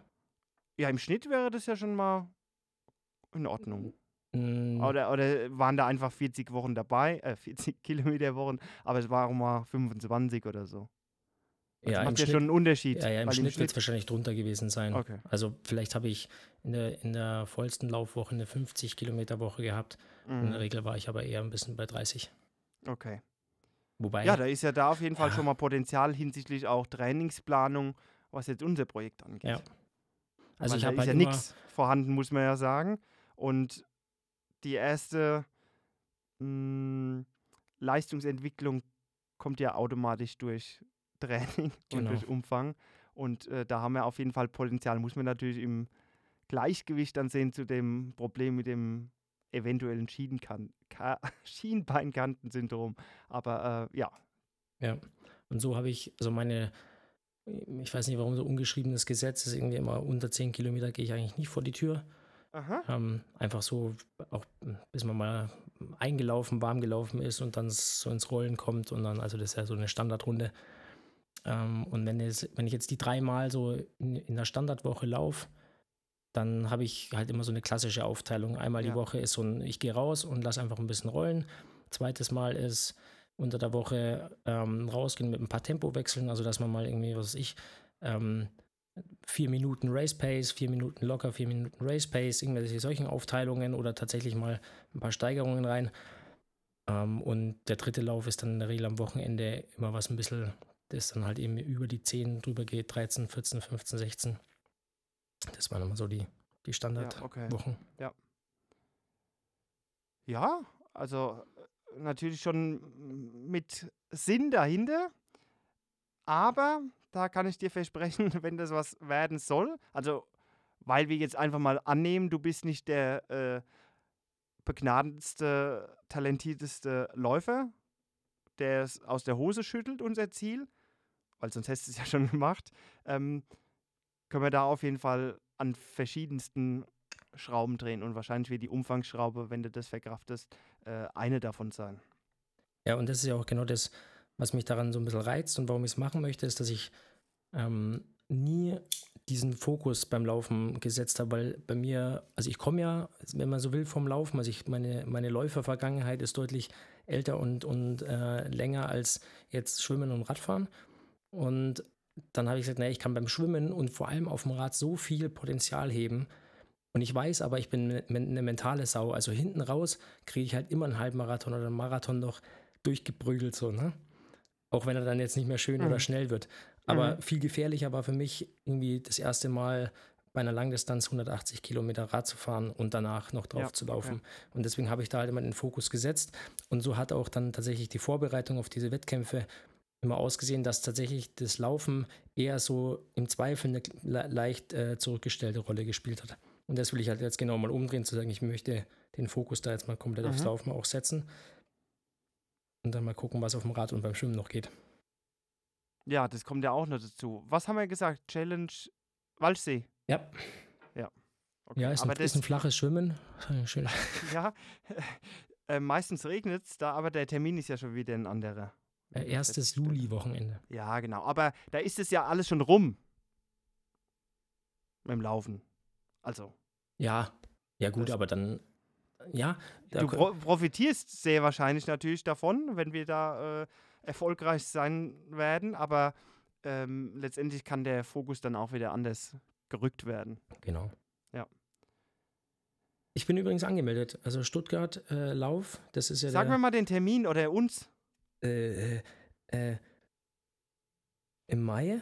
Ja, im Schnitt wäre das ja schon mal in Ordnung. Mm, Oder, oder waren da einfach 40 Wochen dabei, äh, 40 Kilometer Wochen, aber es waren mal 25 oder so. Das ja, im macht ja Schnitt, schon einen Unterschied. ja, ja, im weil Schnitt wird es wahrscheinlich drunter gewesen sein. Okay. Also vielleicht habe ich in der, in der vollsten Laufwoche eine 50 Kilometer Woche gehabt. In der Mhm. Regel war ich aber eher ein bisschen bei 30. Okay. Wobei, Ja, da ist ja da auf jeden Fall Ja. schon mal Potenzial hinsichtlich auch Trainingsplanung, was jetzt unser Projekt angeht. Ja. also Weil ich habe halt ja nichts vorhanden, muss man ja sagen. Und die erste mh, Leistungsentwicklung kommt ja automatisch durch Training und Genau. durch Umfang. Und äh, da haben wir auf jeden Fall Potenzial. Muss man natürlich im Gleichgewicht dann sehen zu dem Problem mit dem eventuellen Schienenkan Ka Schienbeinkantensyndrom. Aber äh, ja, Ja. Und so habe ich, also meine, ich weiß nicht, warum so ungeschriebenes Gesetz ist, irgendwie immer unter 10 Kilometer gehe ich eigentlich nicht vor die Tür. Ähm, einfach so, auch bis man mal eingelaufen, warm gelaufen ist und dann so ins Rollen kommt und dann, also das ist ja so eine Standardrunde. Ähm, und wenn, es, wenn ich jetzt die dreimal so in, in der Standardwoche laufe, dann habe ich halt immer so eine klassische Aufteilung. Einmal Ja. die Woche ist so ein, ich gehe raus und lasse einfach ein bisschen rollen. Zweites Mal ist unter der Woche ähm, rausgehen mit ein paar Tempowechseln, also dass man mal irgendwie, was weiß ich, ähm, vier Minuten Race Pace, vier Minuten locker, vier Minuten Race Pace, irgendwelche solchen Aufteilungen oder tatsächlich mal ein paar Steigerungen rein. Ähm, und der dritte Lauf ist dann in der Regel am Wochenende immer was ein bisschen, das dann halt eben über die 10 drüber geht, 13, 14, 15, 16. Das waren immer so die, die Ja, Standardwochen. okay. Ja, also äh, natürlich schon mit Sinn dahinter, aber da kann ich dir versprechen, wenn das was werden soll, also weil wir jetzt einfach mal annehmen, du bist nicht der äh, begnadendste, talentierteste Läufer, der es aus der Hose schüttelt, unser Ziel, weil sonst hättest du es ja schon gemacht, ähm, können wir da auf jeden Fall an verschiedensten Schrauben drehen und wahrscheinlich wird die Umfangsschraube, wenn du das verkraftest, äh, eine davon sein. Ja, und das ist ja auch genau das, was mich daran so ein bisschen reizt und warum ich es machen möchte, ist, dass ich ähm, nie diesen Fokus beim Laufen gesetzt habe, weil bei mir, also ich komme ja, wenn man so will, vom Laufen, also ich, meine, meine Läufervergangenheit ist deutlich älter und, und äh, länger als jetzt Schwimmen und Radfahren. Und dann habe ich gesagt, naja, ich kann beim Schwimmen und vor allem auf dem Rad so viel Potenzial heben. Und ich weiß aber, ich bin eine mentale Sau. Also hinten raus kriege ich halt immer einen Halbmarathon oder einen Marathon noch durchgeprügelt, so, ne? Auch wenn er dann jetzt nicht mehr schön Mhm. oder schnell wird. Aber Mhm. viel gefährlicher war für mich irgendwie das erste Mal bei einer Langdistanz 180 Kilometer Rad zu fahren und danach noch drauf Ja, zu laufen. Und deswegen habe ich da halt immer den Fokus gesetzt. Und so hat auch dann tatsächlich die Vorbereitung auf diese Wettkämpfe immer ausgesehen, dass tatsächlich das Laufen eher so im Zweifel eine le leicht äh, zurückgestellte Rolle gespielt hat. Und das will ich halt jetzt genau mal umdrehen, zu sagen, ich möchte den Fokus da jetzt mal komplett aufs Mhm. Laufen auch setzen. Und dann mal gucken, was auf dem Rad und beim Schwimmen noch geht. Ja, das kommt ja auch noch dazu. Was haben wir gesagt? Challenge Walchsee. Ja, Okay. ja ist, ein, aber ist das, ein flaches Schwimmen. Schön. ja, äh, meistens regnet es da, aber der Termin ist ja schon wieder ein anderer. Äh, erstes. Juli-Wochenende. Ja, genau. Aber da ist es ja alles schon rum. Mit dem Laufen. Also, Ja, ja gut, Das- aber dann, ja, du profitierst sehr wahrscheinlich natürlich davon, wenn wir da äh, erfolgreich sein werden, aber ähm, letztendlich kann der Fokus dann auch wieder anders gerückt werden. genau. Ja. Ich bin übrigens angemeldet. Also Stuttgart äh, Lauf, das ist ja Sag der, mir mal den Termin oder uns. äh, äh, äh, im Mai,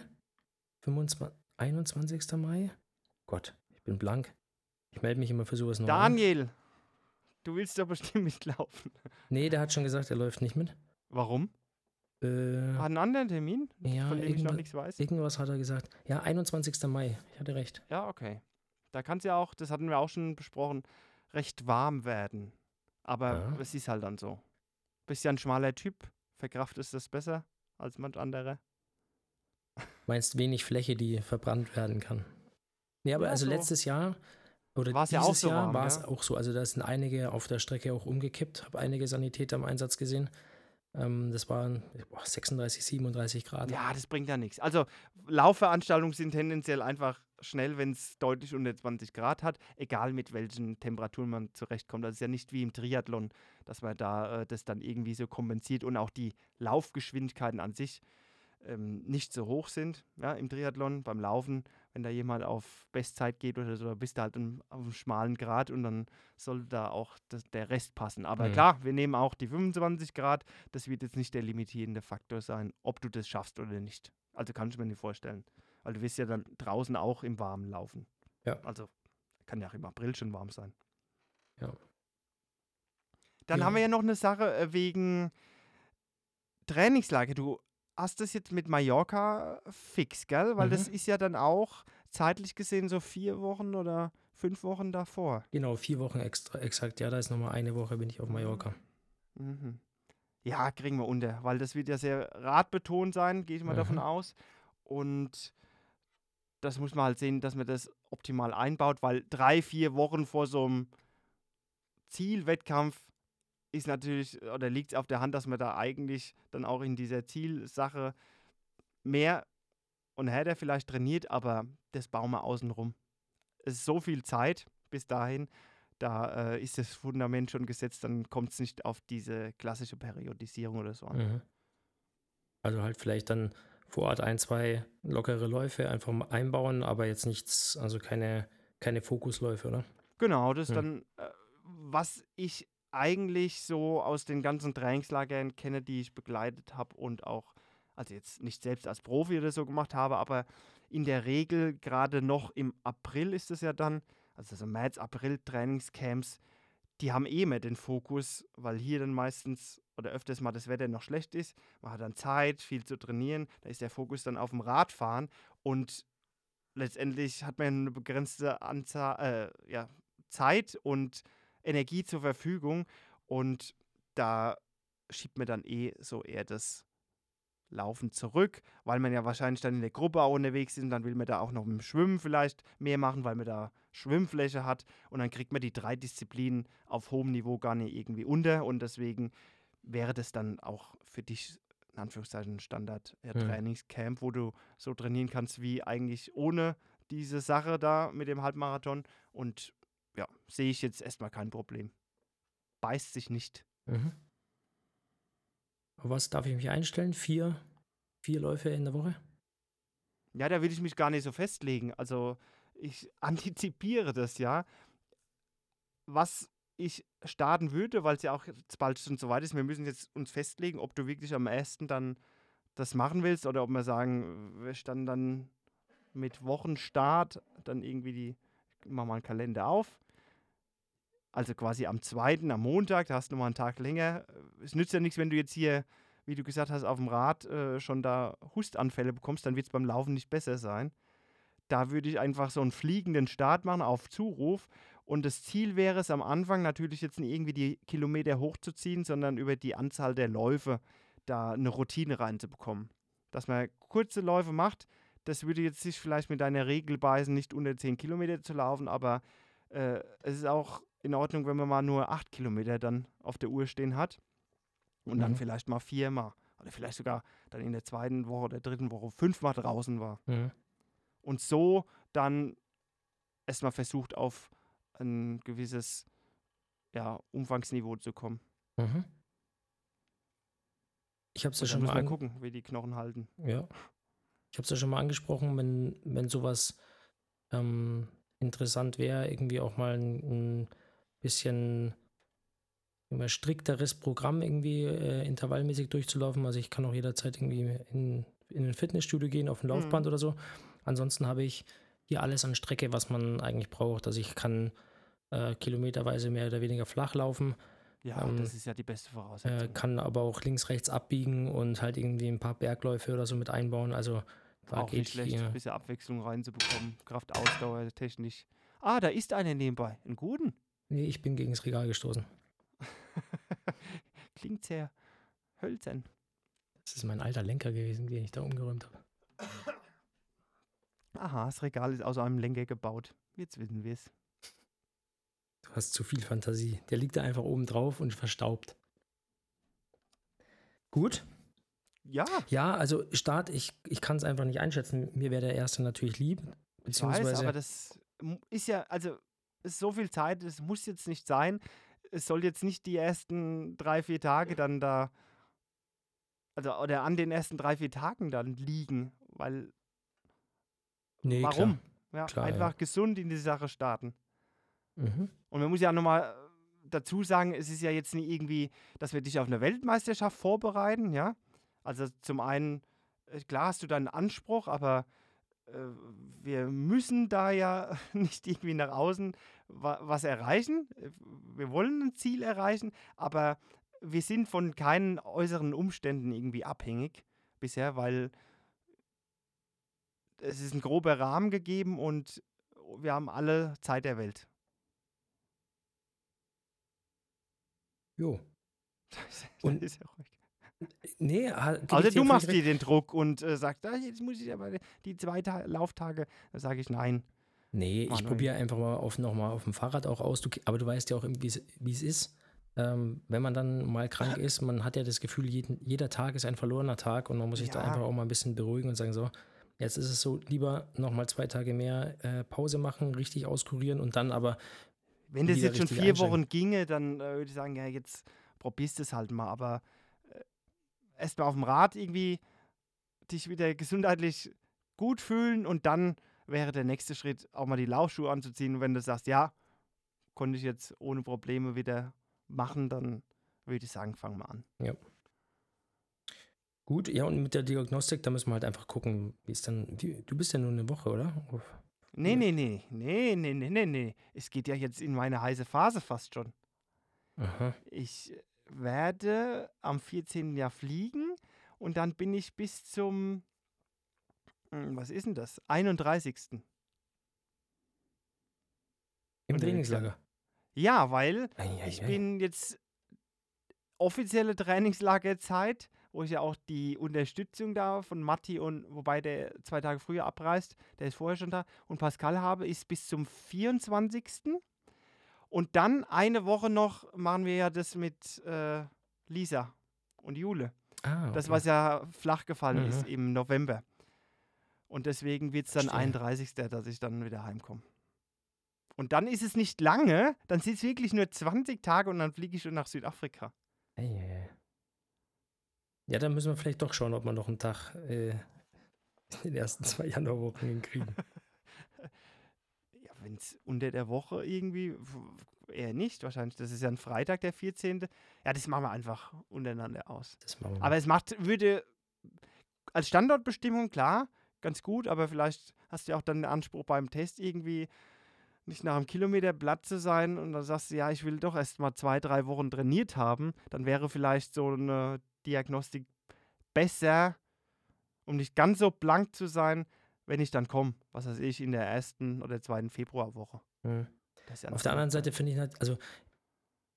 25, 21. Mai. Gott, ich bin blank. Ich melde mich immer für sowas an. Daniel, du willst doch bestimmt mitlaufen. Nee, der hat schon gesagt, er läuft nicht mit. Warum? Äh, Hat einen anderen Termin, ja, von dem ich noch nichts weiß? irgendwas hat er gesagt. Ja, 21. Mai. Ich hatte recht. Ja, okay. Da kann es ja auch, das hatten wir auch schon besprochen, recht warm werden. Aber Ja. es ist halt dann so. Bist ja ein schmaler Typ, verkraftest das besser als manch anderer. Meinst wenig Fläche, die verbrannt werden kann. Nee, aber Ja, also so. letztes Jahr oder War's ja dieses auch so Jahr war es ja. auch so. Also da sind einige auf der Strecke auch umgekippt, habe einige Sanitäter im Einsatz gesehen. Ähm, das waren boah, 36, 37 Grad. Ja, das bringt ja nichts. Also Laufveranstaltungen sind tendenziell einfach schnell, wenn es deutlich unter 20 Grad hat, egal mit welchen Temperaturen man zurechtkommt. Das ist ja nicht wie im Triathlon, dass man da äh, das dann irgendwie so kompensiert und auch die Laufgeschwindigkeiten an sich ähm, nicht so hoch sind. Ja, im Triathlon, beim Laufen, wenn da jemand auf Bestzeit geht oder so, da bist du halt im, auf einem schmalen Grad und dann soll da auch das, der Rest passen. Aber Mhm. klar, wir nehmen auch die 25 Grad. Das wird jetzt nicht der limitierende Faktor sein, ob du das schaffst oder nicht. Also kann ich mir nicht vorstellen. Weil du wirst ja dann draußen auch im Warmen laufen. Ja. Also kann ja auch im April schon warm sein. Ja. Dann Ja. haben wir ja noch eine Sache äh, wegen Trainingslager. Du hast das jetzt mit Mallorca fix, gell? Weil das Mhm. ist ja dann auch zeitlich gesehen so vier Wochen oder fünf Wochen davor. Genau, vier Wochen extra, exakt. Ja, da ist nochmal eine Woche, bin ich auf Mallorca. Mhm. Ja, kriegen wir unter, weil das wird ja sehr radbetont sein, gehe ich mal davon Mhm. aus. Und das muss man halt sehen, dass man das optimal einbaut, weil drei, vier Wochen vor so einem Zielwettkampf ist natürlich, oder liegt es auf der Hand, dass man da eigentlich dann auch in dieser Zielsache mehr und härter vielleicht trainiert, aber das bauen wir außenrum. Es ist so viel Zeit bis dahin, da äh, ist das Fundament schon gesetzt, dann kommt es nicht auf diese klassische Periodisierung oder so an. Mhm. Also halt vielleicht dann vor Ort ein, zwei lockere Läufe einfach mal einbauen, aber jetzt nichts, also keine, keine Fokusläufe, oder? Genau, das ist Hm. dann, äh, was ich eigentlich so aus den ganzen Trainingslagern kenne, die ich begleitet habe und auch, also jetzt nicht selbst als Profi oder so gemacht habe, aber in der Regel gerade noch im April ist es ja dann, also so März, April Trainingscamps, die haben eh mehr den Fokus, weil hier dann meistens oder öfters mal das Wetter noch schlecht ist. Man hat dann Zeit, viel zu trainieren. Da ist der Fokus dann auf dem Radfahren und letztendlich hat man eine begrenzte Anzahl, äh, ja, Zeit und Energie zur Verfügung und da schiebt man dann eh so eher das Laufen zurück, weil man ja wahrscheinlich dann in der Gruppe auch unterwegs ist und dann will man da auch noch mit dem Schwimmen vielleicht mehr machen, weil man da Schwimmfläche hat und dann kriegt man die drei Disziplinen auf hohem Niveau gar nicht irgendwie unter und deswegen wäre das dann auch für dich in Anführungszeichen ein Standard ja. Trainingscamp, wo du so trainieren kannst wie eigentlich ohne diese Sache da mit dem Halbmarathon und ja, sehe ich jetzt erstmal kein Problem. Beißt sich nicht. Mhm. Auf was darf ich mich einstellen? Vier, vier Läufe in der Woche? Ja, da will ich mich gar nicht so festlegen. Also ich antizipiere das ja. Was ich starten würde, weil es ja auch jetzt bald schon so weit ist, wir müssen jetzt uns festlegen, ob du wirklich am ersten dann das machen willst oder ob wir sagen, wir standen dann mit Wochenstart dann irgendwie die, ich mach mal einen Kalender auf. Also quasi am zweiten, am Montag, da hast du nochmal einen Tag länger. Es nützt ja nichts, wenn du jetzt hier, wie du gesagt hast, auf dem Rad äh, schon da Hustanfälle bekommst, dann wird es beim Laufen nicht besser sein. Da würde ich einfach so einen fliegenden Start machen auf Zuruf. Und das Ziel wäre es am Anfang natürlich jetzt nicht irgendwie die Kilometer hochzuziehen, sondern über die Anzahl der Läufe da eine Routine reinzubekommen. Dass man kurze Läufe macht, das würde jetzt sich vielleicht mit deiner Regel beißen, nicht unter 10 Kilometer zu laufen, aber äh, es ist auch in Ordnung, wenn man mal nur 8 Kilometer dann auf der Uhr stehen hat und dann Mhm. vielleicht mal viermal oder vielleicht sogar dann in der zweiten Woche oder dritten Woche fünfmal draußen war Mhm. und so dann erstmal versucht, auf ein gewisses ja, Umfangsniveau zu kommen. Mhm. Ich habe es ja dann schon mal gucken, wie die Knochen halten. ja. Ich habe es ja schon mal angesprochen, wenn, wenn sowas ähm, interessant wäre, irgendwie auch mal ein, ein bisschen immer strikteres Programm irgendwie äh, intervallmäßig durchzulaufen. Also ich kann auch jederzeit irgendwie in, in ein Fitnessstudio gehen, auf ein Laufband Mhm. oder so. Ansonsten habe ich hier alles an Strecke, was man eigentlich braucht. Also ich kann äh, kilometerweise mehr oder weniger flach laufen, Ja, Ähm, das ist ja die beste äh, Voraussetzung. kann aber auch links, rechts abbiegen und halt irgendwie ein paar Bergläufe oder so mit einbauen. Also da Auch geht nicht schlecht, ein bisschen Abwechslung reinzubekommen. Kraft, Ausdauer, technisch. Ah, da ist einer nebenbei. Einen guten. Nee, ich bin gegen das Regal gestoßen. Klingt sehr hölzern. Das ist mein alter Lenker gewesen, den ich da umgeräumt habe. Aha, das Regal ist aus einem Lenker gebaut. Jetzt wissen wir es. Du hast zu viel Fantasie. Der liegt da einfach oben drauf und verstaubt. Gut. Ja, Ja, also Start, ich, ich kann es einfach nicht einschätzen. Mir wäre der erste natürlich lieb. ich weiß, Beziehungsweise, aber das ist ja, also ist so viel Zeit, es muss jetzt nicht sein. Es soll jetzt nicht die ersten drei, vier Tage dann da, also oder an den ersten drei, vier Tagen dann liegen, weil nee, warum? Ja, Klar, ja. einfach gesund in die Sache starten. Klar. Mhm. Und man muss ja nochmal dazu sagen, es ist ja jetzt nicht irgendwie, dass wir dich auf eine Weltmeisterschaft vorbereiten, ja. Also zum einen, äh, klar hast du deinen Anspruch, aber äh, wir müssen da ja nicht irgendwie nach außen wa was erreichen. Äh, Wir wollen ein Ziel erreichen, aber wir sind von keinen äußeren Umständen irgendwie abhängig. bisher, weil es ist ein grober Rahmen gegeben und wir haben alle Zeit der Welt. Jo. Das Und- ist ja ruhig. Nee, ich Außer dir du machst dir den Druck und äh, sagst, ah, jetzt muss ich aber die zwei Ta Lauftage. Da sage ich nein. Nee, ich Manuel. probiere einfach mal auf, nochmal auf dem Fahrrad auch aus. Du, aber du weißt ja auch, wie es ist. Ähm, wenn man dann mal krank ist, man hat ja das Gefühl, jeden, jeder Tag ist ein verlorener Tag und man muss sich da Ja. einfach auch mal ein bisschen beruhigen und sagen, so, jetzt ist es so, lieber nochmal zwei Tage mehr äh, Pause machen, richtig auskurieren und dann aber, Wenn das jetzt schon vier. Wochen ginge, dann äh, würde ich sagen, ja, jetzt probierst du es halt mal. Aber äh, erst mal auf dem Rad irgendwie dich wieder gesundheitlich gut fühlen und dann wäre der nächste Schritt, auch mal die Laufschuhe anzuziehen. Und wenn du sagst, ja, konnte ich jetzt ohne Probleme wieder machen, dann würde ich sagen, fang mal an. gut, ja, und mit der Diagnostik, da müssen wir halt einfach gucken, wie es dann, wie, du bist ja nur eine Woche, oder? Nee, Ja. nee, nee, nee, nee, nee, nee, nee. Es geht ja jetzt in meine heiße Phase fast schon. Aha. Ich werde am 14. Jahr fliegen und dann bin ich bis zum, hm, was ist denn das? 31. Im Trainingslager. Ja, weil Ei, ei, ich ei. bin jetzt offizielle Trainingslagerzeit, wo ich ja auch die Unterstützung da von Matti und, wobei der zwei Tage früher abreist, der ist vorher schon da, und Pascal habe, ist bis zum 24. Und dann eine Woche noch machen wir ja das mit äh, Lisa und Jule. Ah, Das, okay. was ja flach gefallen ist Mhm. im November. Und deswegen wird es dann Verstehe. 31. dass ich dann wieder heimkomme. Und dann ist es nicht lange, dann sind es wirklich nur 20 Tage und dann fliege ich schon nach Südafrika. Ei. Ja, dann müssen wir vielleicht doch schauen, ob wir noch einen Tag äh, in den ersten zwei Januarwochen hinkriegen. Wenn es unter der Woche irgendwie, eher nicht wahrscheinlich. Das ist ja ein Freitag, der 14. Ja, das machen wir einfach untereinander aus. Aber es macht, würde als Standortbestimmung klar, ganz gut, aber vielleicht hast du ja auch dann den Anspruch beim Test irgendwie nicht nach einem Kilometer platt zu sein und dann sagst du, ja, ich will doch erst mal zwei, drei Wochen trainiert haben, dann wäre vielleicht so eine Diagnostik besser, um nicht ganz so blank zu sein, wenn ich dann komme, was weiß ich, in der ersten oder zweiten Februarwoche. Hm. Das ist ja Auf der anderen. Seite finde ich halt, also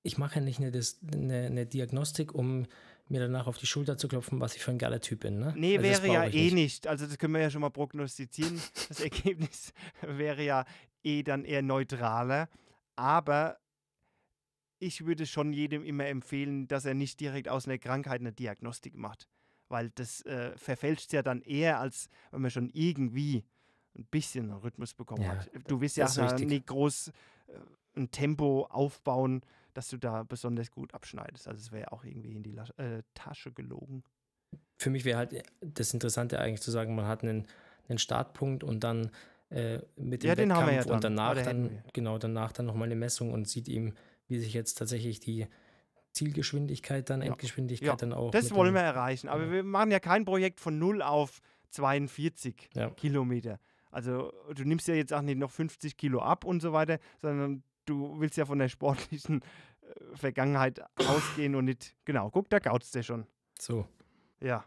ich mache ja nicht eine, eine, eine Diagnostik, um mir danach auf die Schulter zu klopfen, was ich für ein geiler Typ bin. Ne? Nee, Also wäre ja eh nicht. Also das können wir ja schon mal prognostizieren. Das Ergebnis wäre ja eh dann eher neutraler. Aber ich würde schon jedem immer empfehlen, dass er nicht direkt aus einer Krankheit eine Diagnostik macht. Weil das äh, verfälscht ja dann eher, als wenn man schon irgendwie ein bisschen Rhythmus bekommen Ja, hat. Du willst ja nicht groß äh, ein Tempo aufbauen, dass du da besonders gut abschneidest. Also es wäre ja auch irgendwie in die Lasche, äh, Tasche gelogen. Für mich wäre halt das Interessante eigentlich zu sagen, man hat einen, einen Startpunkt und dann äh, mit dem Ja, den haben wir ja Wettkampf und dann. danach dann, genau, danach dann nochmal eine Messung und sieht eben, wie sich jetzt tatsächlich die Zielgeschwindigkeit dann. Endgeschwindigkeit Ja, dann auch. Das wollen wir erreichen. Aber wir machen ja kein Projekt von 0 auf 42 Ja. Kilometer. Also du nimmst ja jetzt auch nicht noch 50 Kilo ab und so weiter, sondern du willst ja von der sportlichen äh, Vergangenheit ausgehen und nicht, genau, guck, da gaut's dir schon. So. Ja,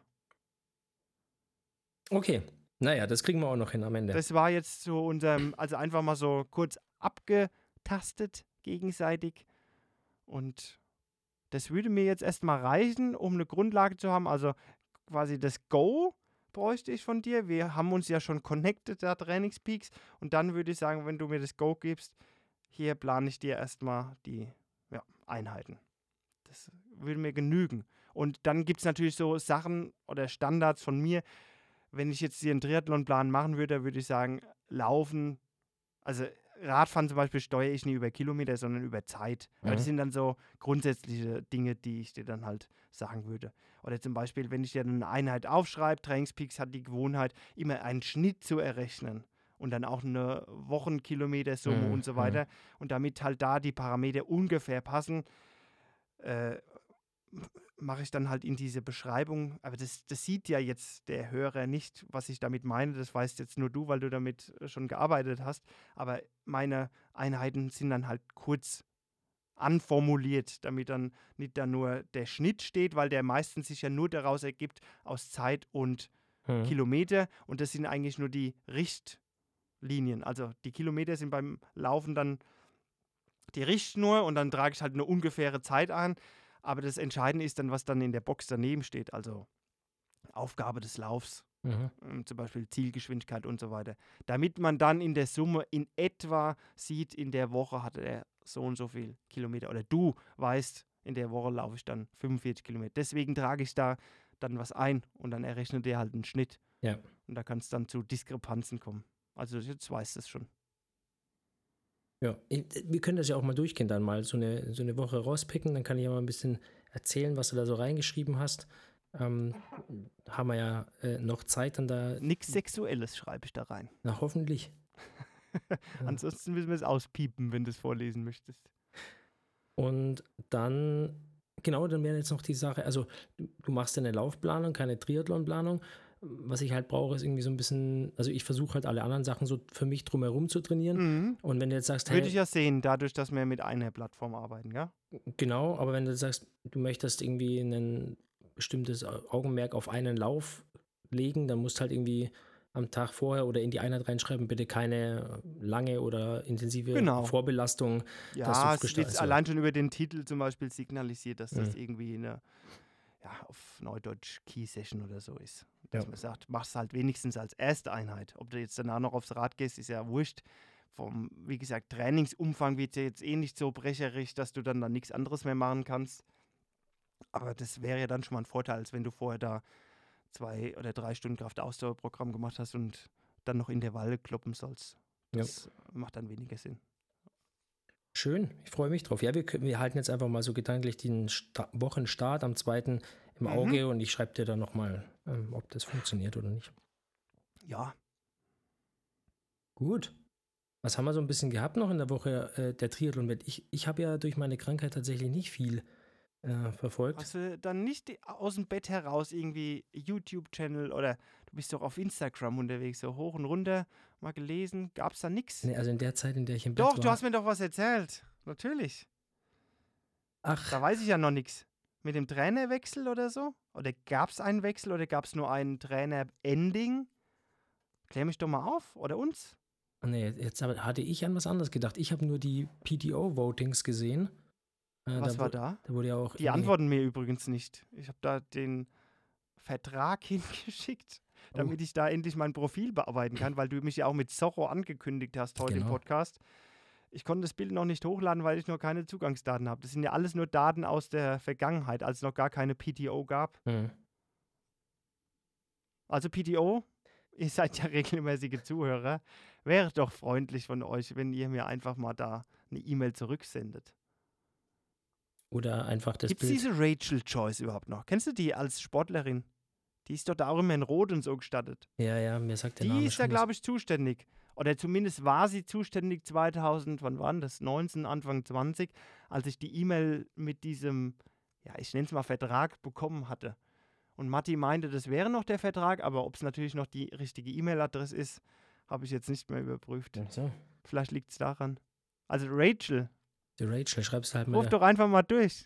Okay. Naja, das kriegen wir auch noch hin am Ende. das war jetzt so unserem, also einfach mal so kurz abgetastet gegenseitig und das würde mir jetzt erstmal reichen, um eine Grundlage zu haben, also quasi das Go bräuchte ich von dir. Wir haben uns ja schon connected, da Trainingspeaks. Und dann würde ich sagen, wenn du mir das Go gibst, hier plane ich dir erstmal die ja, Einheiten. Das würde mir genügen. Und dann gibt es natürlich so Sachen oder Standards von mir. Wenn ich jetzt hier einen Triathlonplan machen würde, würde ich sagen, laufen, also Radfahren zum Beispiel steuere ich nie über Kilometer, sondern über Zeit. Aber das Mhm. sind dann so grundsätzliche Dinge, die ich dir dann halt sagen würde. Oder zum Beispiel, wenn ich dir eine Einheit aufschreibe, Trainingspeaks hat die Gewohnheit, immer einen Schnitt zu errechnen und dann auch eine Wochenkilometersumme Mhm, und so mhm. weiter. Und damit halt da die Parameter ungefähr passen, äh, mache ich dann halt in diese Beschreibung. Aber das, das sieht ja jetzt der Hörer nicht, was ich damit meine. Das weißt jetzt nur du, weil du damit äh, schon gearbeitet hast. Aber meine Einheiten sind dann halt kurz anformuliert, damit dann nicht da nur der Schnitt steht, weil der meistens sich ja nur daraus ergibt aus Zeit und Hm. Kilometer und das sind eigentlich nur die Richtlinien. Also die Kilometer sind beim Laufen dann die Richtschnur und dann trage ich halt eine ungefähre Zeit an. Aber das Entscheidende ist dann, was dann in der Box daneben steht. Also Aufgabe des Laufs, Mhm. ähm, zum Beispiel Zielgeschwindigkeit und so weiter. Damit man dann in der Summe in etwa sieht, in der Woche hatte er so und so viel Kilometer. Oder du weißt, in der Woche laufe ich dann 45 Kilometer. Deswegen trage ich da dann was ein und dann errechnet der halt einen Schnitt. Ja. Und da kann es dann zu Diskrepanzen kommen. Also jetzt weißt du es schon. Ja, wir können das ja auch mal durchgehen, dann mal so eine, so eine Woche rauspicken. Dann kann ich ja mal ein bisschen erzählen, was du da so reingeschrieben hast. Ähm, haben wir ja äh, noch Zeit, dann da, Nichts Sexuelles schreibe ich da rein. na hoffentlich. Ansonsten müssen wir es auspiepen, wenn du es vorlesen möchtest. Und dann, genau, dann wäre jetzt noch die Sache, also du, du machst ja eine Laufplanung, keine Triathlonplanung. Was ich halt brauche, ist irgendwie so ein bisschen, also ich versuche halt alle anderen Sachen so für mich drumherum zu trainieren. Mhm. Und wenn du jetzt sagst, Würde hey, ich ja sehen, dadurch, dass wir mit einer Plattform arbeiten, ja? Genau, aber wenn du sagst, du möchtest irgendwie ein bestimmtes Augenmerk auf einen Lauf legen, dann musst du halt irgendwie am Tag vorher oder in die Einheit reinschreiben, bitte keine lange oder intensive Genau. Vorbelastung. Ja, Dass du es wird also- allein schon über den Titel zum Beispiel signalisiert, dass das Mhm. irgendwie eine, ja, auf Neudeutsch Key Session oder so ist. Dass Ja. man sagt, mach's halt wenigstens als erste Einheit. Ob du jetzt danach noch aufs Rad gehst, ist ja wurscht. Vom, wie gesagt, Trainingsumfang wird ja jetzt eh nicht so brecherig, dass du dann da nichts anderes mehr machen kannst. Aber das wäre ja dann schon mal ein Vorteil, als wenn du vorher da zwei oder drei Stunden Kraftausdauerprogramm gemacht hast und dann noch Intervalle kloppen sollst. Ja. Das macht dann weniger Sinn. Schön, ich freue mich drauf. Ja, wir, wir halten jetzt einfach mal so gedanklich den Sta Wochenstart am 2. im Mhm. Auge und ich schreibe dir dann nochmal, ähm, ob das funktioniert oder nicht. Ja, Gut. Was haben wir so ein bisschen gehabt noch in der Woche äh, der Triathlon? Ich, ich habe ja durch meine Krankheit tatsächlich nicht viel äh, verfolgt. Hast du dann nicht aus dem Bett heraus irgendwie YouTube-Channel oder du bist doch auf Instagram unterwegs, so hoch und runter mal gelesen? Gab es da nichts? Nee, also in der Zeit, in der ich im Bett Doch, war. du hast mir doch was erzählt. Natürlich. Ach, Da weiß ich ja noch nichts. Mit dem Trainerwechsel oder so? Oder gab es einen Wechsel oder gab es nur ein Trainer-Ending? Klär mich doch mal auf. Oder uns. nee, jetzt hatte ich an was anderes gedacht. Ich habe nur die PTO-Votings gesehen. Äh, Was war wu- da? Da wurde ja auch. Die antworten mir übrigens nicht. Ich habe da den Vertrag hingeschickt, Oh. damit ich da endlich mein Profil bearbeiten kann, weil du mich ja auch mit Socho angekündigt hast heute im Genau. Ich konnte das Bild noch nicht hochladen, weil ich noch keine Zugangsdaten habe. Das sind ja alles nur Daten aus der Vergangenheit, als es noch gar keine PTO gab. Mhm. Also PTO, ihr seid ja regelmäßige Zuhörer. Wäre doch freundlich von euch, wenn ihr mir einfach mal da eine E-Mail zurücksendet. Oder einfach das Gibt es Bild. diese Rachel Joyce überhaupt noch? Kennst du die als Sportlerin? Die ist doch da auch immer in Rot und so gestattet. Ja, ja, mir sagt der Die Name ist da, schon was. glaube ich, zuständig. Oder zumindest war sie zuständig 2000, wann waren das? 19, Anfang 20, als ich die E-Mail mit diesem, ja, ich nenne es mal Vertrag bekommen hatte. Und Matti meinte, das wäre noch der Vertrag, aber ob es natürlich noch die richtige E-Mail-Adresse ist, habe ich jetzt nicht mehr überprüft. So, Vielleicht liegt es daran. Also Rachel, die Rachel, schreibst du halt mal. ruf doch einfach mal durch.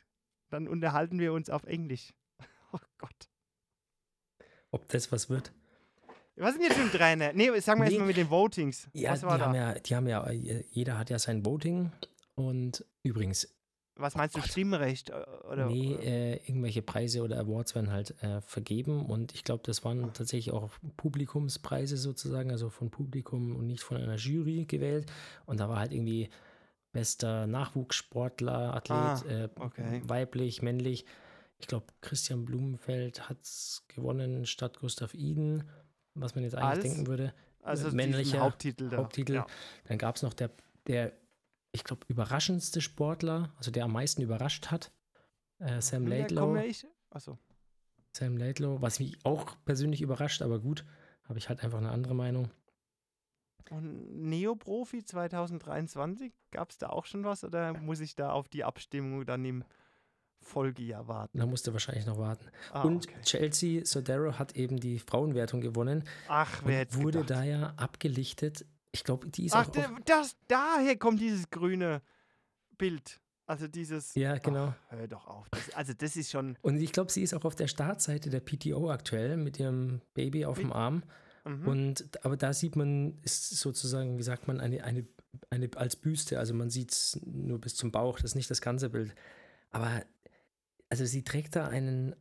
Dann unterhalten wir uns auf Englisch. Oh Gott. Ob das was wird. Was denn jetzt mit dem Trainer? Nee, sagen wir Nee. erstmal mit den Votings. Ja, Was die haben ja, die haben ja, äh, jeder hat ja sein Voting. Und übrigens, Was meinst du, Gott. Stimmrecht? äh, Oder, nee, äh, irgendwelche Preise oder Awards werden halt äh, vergeben. Und ich glaube, das waren tatsächlich auch Publikumspreise sozusagen, also von Publikum und nicht von einer Jury gewählt. Und da war halt irgendwie bester Nachwuchssportler, Athlet, Ah, äh, okay. weiblich, männlich. Ich glaube, Christian Blumenfeld hat es gewonnen statt Gustav Iden, was man jetzt eigentlich Als denken würde. also männlicher Haupttitel da. Haupttitel. Ja. Dann gab es noch der, der ich glaube, überraschendste Sportler, also der am meisten überrascht hat, äh, Sam Hm, Laidlow. komm, ja, ich. Achso. Sam Laidlow, was mich auch persönlich überrascht, aber gut, habe ich halt einfach eine andere Meinung. Und Neoprofi 2023, gab es da auch schon was oder muss ich da auf die Abstimmung dann im Folgejahr warten? Da musste wahrscheinlich noch warten. Ah, und okay. Chelsea Sodero hat eben die Frauenwertung gewonnen Ach, wer hätte wurde gedacht. da ja abgelichtet. Ich glaube, die ist Ach, auch auf, das, daher kommt dieses grüne Bild. Also dieses. Ja, genau. Ach, hör doch auf. Das, also das ist schon. Und ich glaube, sie ist auch auf der Startseite der PTO aktuell mit ihrem Baby auf dem Arm. Mhm. Und aber da sieht man, ist sozusagen, wie sagt man, eine, eine, eine als Büste. Also man sieht es nur bis zum Bauch, das ist nicht das ganze Bild. Aber also sie trägt da einen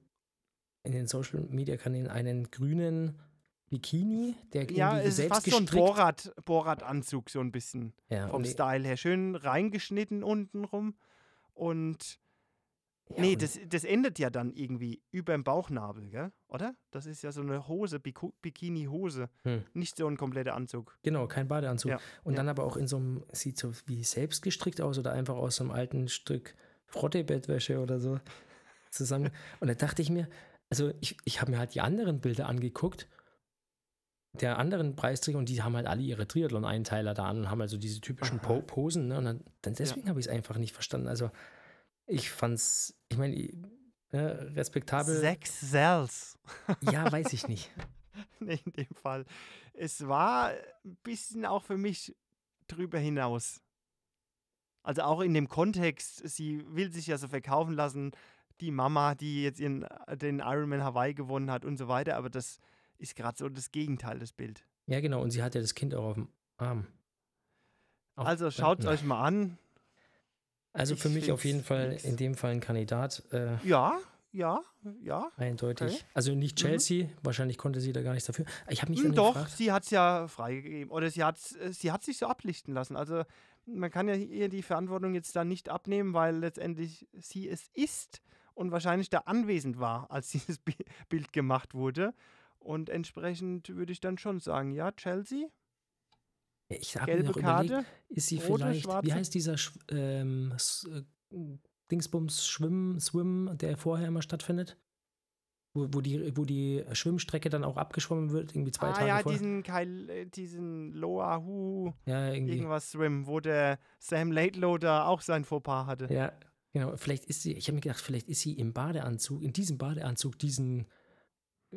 in den Social Media Kanälen einen grünen Bikini, der ja, es ist fast so ein gestrickt. Borat, Borat-Anzug, so ein bisschen. ja, Vom Style her. Schön reingeschnitten unten rum. Und. ja, nee, und- das, das endet ja dann irgendwie über dem Bauchnabel, gell? Oder? Das ist ja so eine Hose, Bikini-Hose. Hm. Nicht so ein kompletter Anzug. Genau, kein Badeanzug. Ja, Und dann aber auch in so einem, sieht so wie selbst gestrickt aus oder einfach aus so einem alten Stück Frottebettwäsche oder so zusammen. Und da dachte ich mir, also ich, ich habe mir halt die anderen Bilder angeguckt, der anderen Preisträger, und die haben halt alle ihre Triathlon-Einteiler da an und haben also diese typischen po Posen. Ne? Und dann, dann deswegen habe ich es einfach nicht verstanden. Also ich fand's, ich meine, äh, respektabel. Sechs Cells. Ja, weiß ich nicht. nee, in dem Fall. Es war ein bisschen auch für mich drüber hinaus. Also auch in dem Kontext, sie will sich ja so verkaufen lassen, die Mama, die jetzt ihren, den Ironman Hawaii gewonnen hat und so weiter, aber das ist gerade so das Gegenteil, das Bild. Ja, genau. Und sie hat ja das Kind auch auf dem Arm. Auch- Also schaut es euch mal an. Also für Ich mich auf jeden Fall nix. in dem Fall ein Kandidat, äh, Ja, ja, ja. eindeutig. Okay. Also nicht Mhm. Chelsea, wahrscheinlich konnte sie da gar nichts dafür. Ich habe mich dann Hm, Doch, gefragt, sie hat es ja freigegeben. Oder sie hat sie hat sich so ablichten lassen. Also man kann ja ihr die Verantwortung jetzt da nicht abnehmen, weil letztendlich sie es ist und wahrscheinlich da anwesend war, als dieses Bi- Bild gemacht wurde. Und entsprechend würde ich dann schon sagen, ja, Chelsea, ich habe mir gelbe auch überlegt, Karte. ist sie rote, vielleicht, wie schwarze? heißt dieser ähm, äh, Dingsbums Schwimmen, Swim, der vorher immer stattfindet? Wo, wo, die, wo die Schwimmstrecke dann auch abgeschwommen wird, irgendwie zwei ah Tage ja, vorher. diesen, Kail, äh, diesen Loahu, ja, irgendwie. irgendwas Swim, wo der Sam Laidlow da auch sein Fauxpas hatte. Ja, genau. Vielleicht ist sie, ich habe mir gedacht, vielleicht ist sie im Badeanzug, in diesem Badeanzug diesen äh,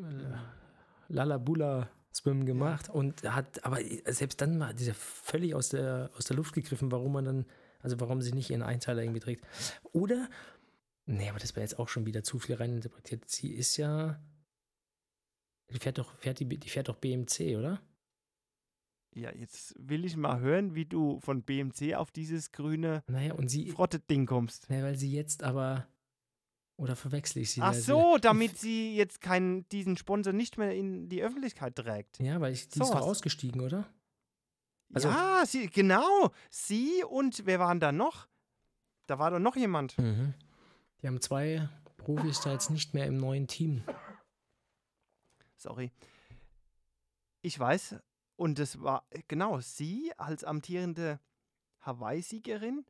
Lalabula Swim gemacht und hat, aber selbst dann war dieser völlig aus der, aus der Luft gegriffen, warum man dann, also warum sie nicht ihren Einteiler irgendwie trägt. Oder, nee, aber das wäre jetzt auch schon wieder zu viel reininterpretiert. Sie ist ja, die fährt doch, fährt die, die fährt doch BMC, oder? Ja, jetzt will ich mal hören, wie du von BMC auf dieses grüne Naja, und sie, Frottet-Ding kommst. naja, weil sie jetzt aber, oder verwechsel ich sie? Ach so, damit sie jetzt keinen, diesen Sponsor nicht mehr in die Öffentlichkeit trägt. Ja, weil ich, die ist doch ausgestiegen, oder? Also- ja, sie, genau. Sie und wer waren da noch? Da war doch noch jemand. Mhm. Die haben zwei Profis da jetzt nicht mehr im neuen Team. Sorry. Ich weiß, und das war, genau, sie als amtierende Hawaii-Siegerin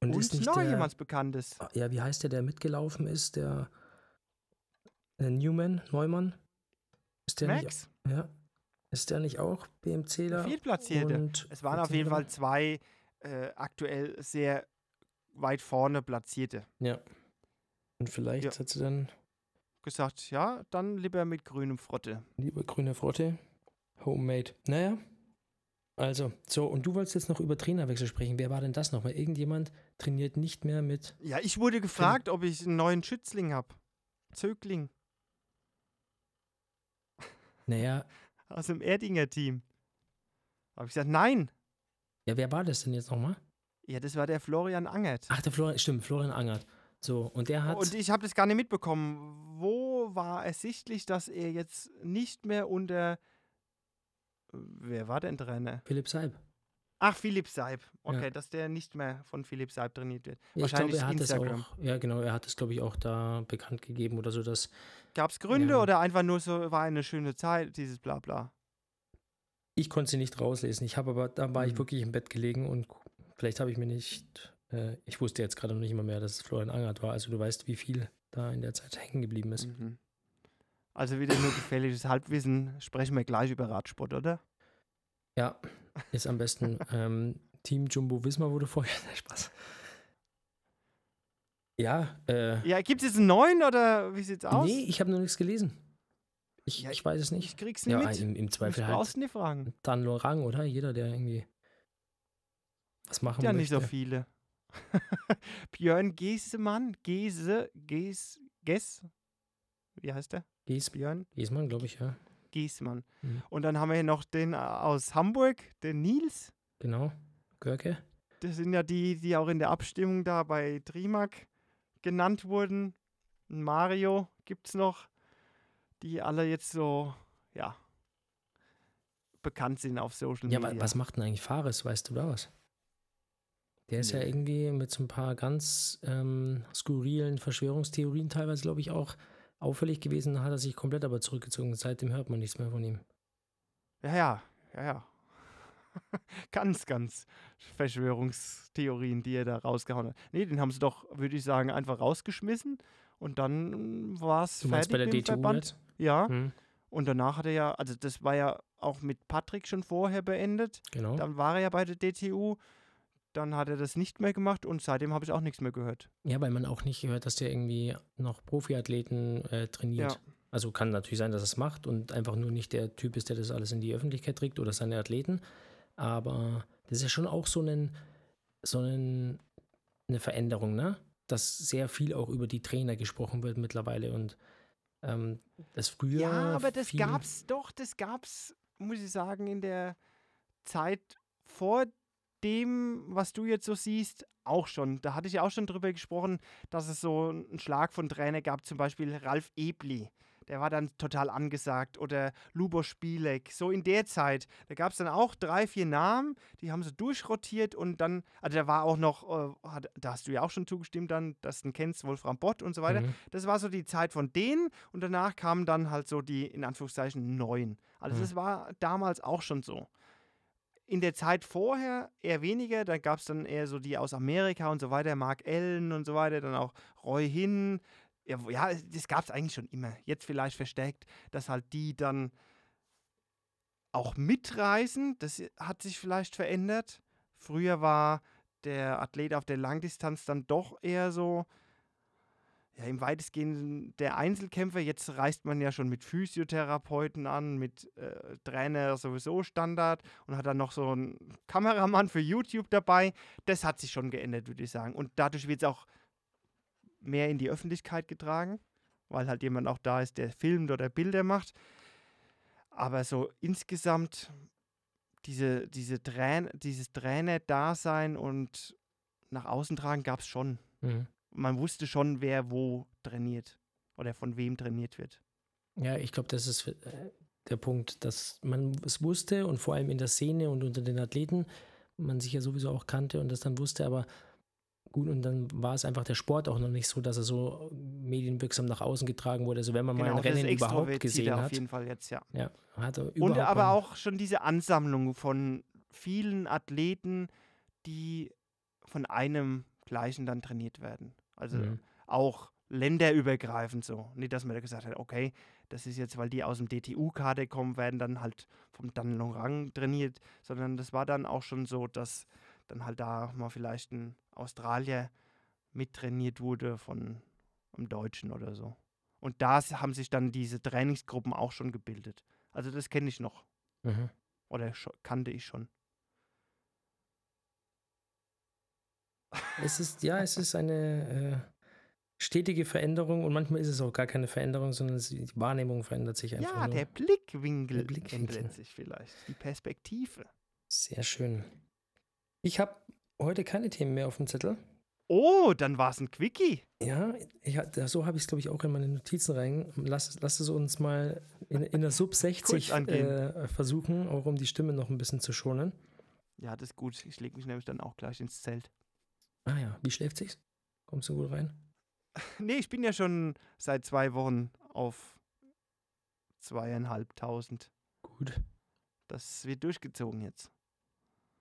und, ist nicht noch der, jemand Bekanntes. Ja, wie heißt der, der mitgelaufen ist? Der, der Newman, Neumann? Ist der Max, nicht? Ja. Ist der nicht auch BMCler? Viertplatzierte. Und Es waren auf jeden Fall zwei äh, aktuell sehr weit vorne Platzierte. Ja. Und vielleicht Ja. hat sie dann Gesagt, ja, dann lieber mit grünem Frotte. lieber grüne Frotte. Homemade. Naja. Also, so, und du wolltest jetzt noch über Trainerwechsel sprechen. Wer war denn das nochmal? Irgendjemand trainiert nicht mehr mit. Ja, ich wurde gefragt, ob ich einen neuen Schützling habe. Zögling Naja, aus dem Erdinger Team. Habe ich gesagt, nein. ja, wer war das denn jetzt nochmal? Ja, das war der Florian Angert. Ach, der Florian, stimmt, Florian Angert. So, und der hat. Und ich habe das gar nicht mitbekommen. Wo war ersichtlich, dass er jetzt nicht mehr unter. Wer war denn Trainer? Philipp Seib. Ach, Philipp Seib. Okay, Ja. dass der nicht mehr von Philipp Seib trainiert wird. Ja, ich Wahrscheinlich glaube, er hat es Instagram. auch, ja genau, er hat es, glaube ich, auch da bekannt gegeben oder so, dass Gab es Gründe Ja. oder einfach nur so, war eine schöne Zeit, dieses Blabla? ich konnte sie nicht rauslesen. Ich habe aber, da war ich Mhm. wirklich im Bett gelegen und vielleicht habe ich mir nicht, äh, ich wusste jetzt gerade noch nicht mal mehr, dass es Florian Angert war. Also du weißt, wie viel da in der Zeit hängen geblieben ist. Mhm. Also wieder nur gefährliches Halbwissen. Sprechen wir gleich über Radsport, oder? Ja, ist am besten. ähm, Team Jumbo Wismar wurde vorher, Spaß. Ja, äh, Ja, gibt es jetzt einen neuen oder wie sieht's aus? nee, ich habe noch nichts gelesen. Ich, Ja, ich weiß es ich nicht. krieg's nicht Ja, mit. im, im Ich Zweifel brauchst halt nicht fragen. dann Lorang, oder? Jeder, der irgendwie was machen Ja, nicht möchte. so viele. Björn Gesemann, Gese, Ges, Ges, wie heißt der? Gies, Björn Giesmann, glaube ich, ja. Giesmann. Mhm. Und dann haben wir hier noch den äh, aus Hamburg, den Nils. Genau. Görke. Das sind ja die, die auch in der Abstimmung da bei Trimac genannt wurden. Mario gibt es noch, die alle jetzt so, ja, bekannt sind auf Social Ja, Media. wa was macht denn eigentlich Fares? Weißt du da was? Der ist ja Nee. irgendwie mit so ein paar ganz ähm, skurrilen Verschwörungstheorien teilweise, glaube ich, auch auffällig gewesen. Hat er sich komplett aber zurückgezogen. Seitdem hört man nichts mehr von ihm. Ja, ja, ja, ja. ganz, ganz Verschwörungstheorien, die er da rausgehauen hat. Nee, den haben sie doch, würde ich sagen, einfach rausgeschmissen und dann war es fertig bei der mit dem DTU Verband. jetzt? Ja, Hm, und danach hat er ja, also das war ja auch mit Patrick schon vorher beendet. genau. Dann war er ja bei der DTU, dann hat er das nicht mehr gemacht und seitdem habe ich auch nichts mehr gehört. Ja, weil man auch nicht gehört, dass der irgendwie noch Profiathleten äh, trainiert. Ja. Also kann natürlich sein, dass er es macht und einfach nur nicht der Typ ist, der das alles in die Öffentlichkeit trägt oder seine Athleten. Aber das ist ja schon auch so, einen, so einen, eine Veränderung, ne? Dass sehr viel auch über die Trainer gesprochen wird mittlerweile und ähm, das früher. Ja, aber das viel- gab's doch, das gab's, muss ich sagen, in der Zeit vor dem, was du jetzt so siehst, auch schon. Da hatte ich ja auch schon drüber gesprochen, dass es so einen Schlag von Trainer gab, zum Beispiel Ralf Ebli. Der war dann total angesagt. Oder Lubo Spielek. So in der Zeit. Da gab es dann auch drei, vier Namen, die haben so durchrotiert und dann, also da war auch noch, äh, da hast du ja auch schon zugestimmt dann, dass du kennst, Wolfram Bott und so weiter. Mhm. Das war so die Zeit von denen und danach kamen dann halt so die, in Anführungszeichen, neuen. Also Mhm. das war damals auch schon so. In der Zeit vorher eher weniger, da gab es dann eher so die aus Amerika und so weiter, Mark Allen und so weiter, dann auch Roy Hinn. Ja, ja das gab es eigentlich schon immer. Jetzt vielleicht verstärkt, dass halt die dann auch mitreisen. Das hat sich vielleicht verändert. Früher war der Athlet auf der Langdistanz dann doch eher so, ja, im weitestgehenden der Einzelkämpfer. Jetzt reist man ja schon mit Physiotherapeuten an, mit äh, Trainer sowieso Standard und hat dann noch so einen Kameramann für YouTube dabei. Das hat sich schon geändert, würde ich sagen. Und dadurch wird es auch mehr in die Öffentlichkeit getragen, weil halt jemand auch da ist, der filmt oder Bilder macht. Aber so insgesamt diese, diese Train dieses Trainer-Dasein und nach außen tragen gab es schon Mhm. Man wusste schon, wer wo trainiert oder von wem trainiert wird. Ja, ich glaube, das ist äh, der Punkt, dass man es wusste und vor allem in der Szene und unter den Athleten man sich ja sowieso auch kannte und das dann wusste, aber gut, und dann war es einfach der Sport auch noch nicht so, dass er so medienwirksam nach außen getragen wurde. Also wenn man mal ein Genau, Rennen überhaupt gesehen auf hat, jeden Fall jetzt, ja. ja, hat er Und aber auch schon diese Ansammlung von vielen Athleten, die von einem gleichen dann trainiert werden. Also Mhm. auch länderübergreifend so. Nicht, dass man da gesagt hat, okay, das ist jetzt, weil die aus dem DTU-Kader kommen, werden dann halt vom Dan Rang trainiert, sondern das war dann auch schon so, dass dann halt da mal vielleicht ein Australier mittrainiert wurde von einem Deutschen oder so. Und da haben sich dann diese Trainingsgruppen auch schon gebildet. Also das kenne ich noch. Mhm. Oder kannte ich schon. Es ist, ja, es ist eine äh, stetige Veränderung und manchmal ist es auch gar keine Veränderung, sondern die Wahrnehmung verändert sich einfach Ja, nur. der Blickwinkel, Der Blickwinkel. ändert sich vielleicht. Die Perspektive. Sehr schön. Ich habe heute keine Themen mehr auf dem Zettel. Oh, dann war es ein Quickie. Ja, ich, so habe ich es, glaube ich, auch in meine Notizen rein. Lass, lass es uns mal in, in der Sub 60 Kurz angehen. äh, versuchen, auch um die Stimme noch ein bisschen zu schonen. Ja, das ist gut. Ich lege mich nämlich dann auch gleich ins Zelt. Ah ja, wie schläft sich's? Kommst du gut rein? Nee, ich bin ja schon seit zwei Wochen auf zweieinhalbtausend. Gut. Das wird durchgezogen jetzt.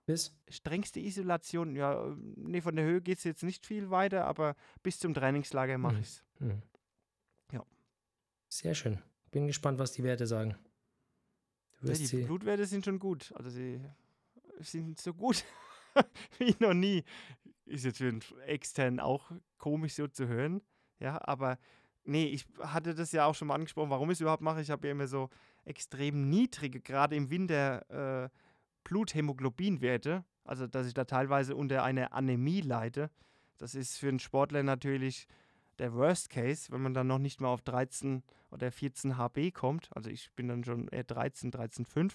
Bis? Strengste Isolation, ja, nee, von der Höhe geht es jetzt nicht viel weiter, aber bis zum Trainingslager mache Mhm. ich es. Hm. Ja. Sehr schön. Bin gespannt, was die Werte sagen. Du Ja, wirst die sie. Blutwerte sind schon gut. Also sie sind so gut wie noch nie. Ist jetzt für einen externen auch komisch so zu hören. Ja, aber nee, ich hatte das ja auch schon mal angesprochen, warum ich es überhaupt mache. Ich habe ja immer so extrem niedrige, gerade im Winter, äh, Bluthämoglobinwerte. Also, dass ich da teilweise unter einer Anämie leide. Das ist für einen Sportler natürlich der Worst Case, wenn man dann noch nicht mal auf 13 oder 14 HB kommt. Also ich bin dann schon eher 13, 13,5.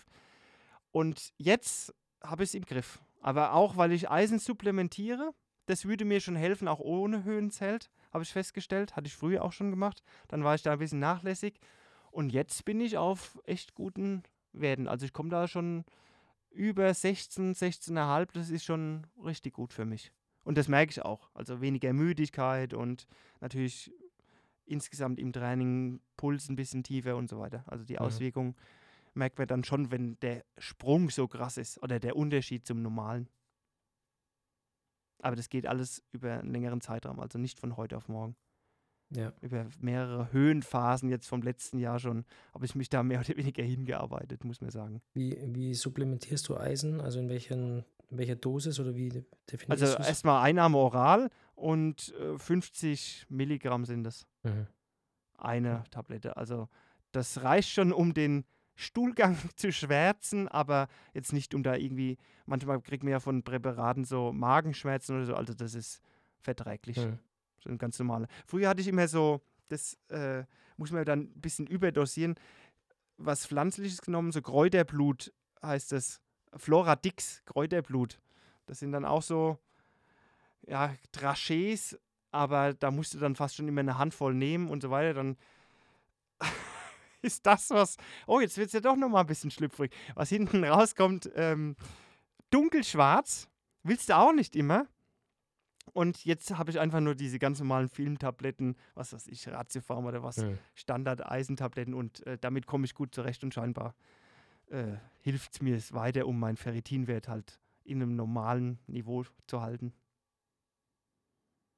Und jetzt habe ich es im Griff. Aber auch, weil ich Eisen supplementiere, das würde mir schon helfen, auch ohne Höhenzelt, habe ich festgestellt. Hatte ich früher auch schon gemacht. Dann war ich da ein bisschen nachlässig. Und jetzt bin ich auf echt guten Werten. Also ich komme da schon über 16, 16,5. Das ist schon richtig gut für mich. Und das merke ich auch. Also weniger Müdigkeit und natürlich insgesamt im Training Puls ein bisschen tiefer und so weiter. Also die mhm. Auswirkung merkt man dann schon, wenn der Sprung so krass ist oder der Unterschied zum normalen. Aber das geht alles über einen längeren Zeitraum, also nicht von heute auf morgen. Ja. Über mehrere Höhenphasen jetzt vom letzten Jahr schon habe ich mich da mehr oder weniger hingearbeitet, muss man sagen. Wie, wie supplementierst du Eisen? Also in welchen in welcher Dosis oder wie definierst du Also erstmal Einnahme oral und äh, 50 Milligramm sind das. Mhm. Eine Tablette. Also das reicht schon, um den Stuhlgang zu schwärzen, aber jetzt nicht um da irgendwie, manchmal kriegt man ja von Präparaten so Magenschmerzen oder so, also das ist verträglich. Mhm. So ein ganz normale. Früher hatte ich immer so, das äh, muss man dann ein bisschen überdosieren, was Pflanzliches genommen, so Kräuterblut heißt das. Floradix, Kräuterblut. Das sind dann auch so, ja, Trachés, aber da musst du dann fast schon immer eine Handvoll nehmen und so weiter. Dann ist das was, oh, jetzt wird es ja doch nochmal ein bisschen schlüpfrig. Was hinten rauskommt, ähm, dunkelschwarz, willst du auch nicht immer. Und jetzt habe ich einfach nur diese ganz normalen Filmtabletten, was weiß ich, Ratiofarm oder was, ja. Standard-Eisentabletten und äh, damit komme ich gut zurecht und scheinbar äh, hilft es mir weiter, um meinen Ferritinwert halt in einem normalen Niveau zu halten.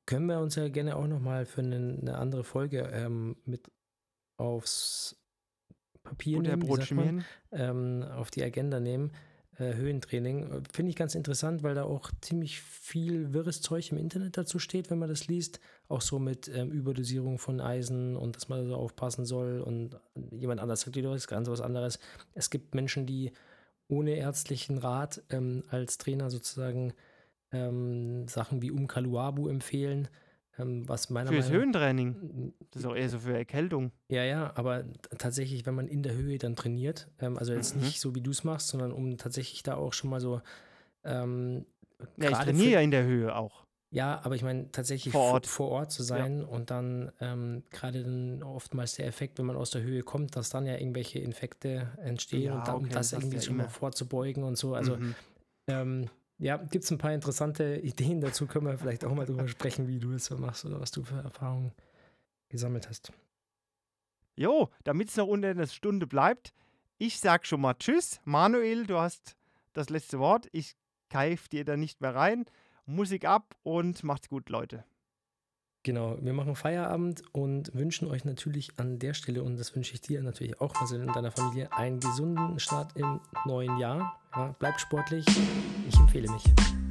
Können wir uns ja gerne auch nochmal für eine, eine, andere Folge ähm, mit aufs Papier nehmen, ähm, auf die Agenda nehmen äh, Höhentraining. Finde ich ganz interessant, weil da auch ziemlich viel wirres Zeug im Internet dazu steht, wenn man das liest. Auch so mit ähm, Überdosierung von Eisen und dass man so aufpassen soll. Und jemand anders sagt wieder was ganz was anderes. Es gibt Menschen, die ohne ärztlichen Rat ähm, als Trainer sozusagen ähm, Sachen wie Umkaluabu empfehlen ähm, was meiner Fürs Meinung Höhentraining. Das ist auch eher so für Erkältung. Ja, ja, aber tatsächlich, wenn man in der Höhe dann trainiert, ähm, also jetzt mhm. nicht so wie du es machst, sondern um tatsächlich da auch schon mal so. Ähm, ja, ich trainiere ja in der Höhe auch. Ja, aber ich meine tatsächlich vor Ort, vor, Ort zu sein ja. und dann ähm, gerade dann oftmals der Effekt, wenn man aus der Höhe kommt, dass dann ja irgendwelche Infekte entstehen ja, und dann okay, das, das irgendwie schon mal vorzubeugen und so. Also mhm. ähm, ja, gibt es ein paar interessante Ideen dazu. Können wir vielleicht auch mal drüber sprechen, wie du das so machst oder was du für Erfahrungen gesammelt hast. Jo, damit es noch unter einer Stunde bleibt, ich sag schon mal Tschüss. Manuel, du hast das letzte Wort. Ich keif dir da nicht mehr rein. Musik ab und macht's gut, Leute. Genau, wir machen Feierabend und wünschen euch natürlich an der Stelle, und das wünsche ich dir natürlich auch, also in deiner Familie, einen gesunden Start im neuen Jahr. Bleibt sportlich. Ich empfehle mich.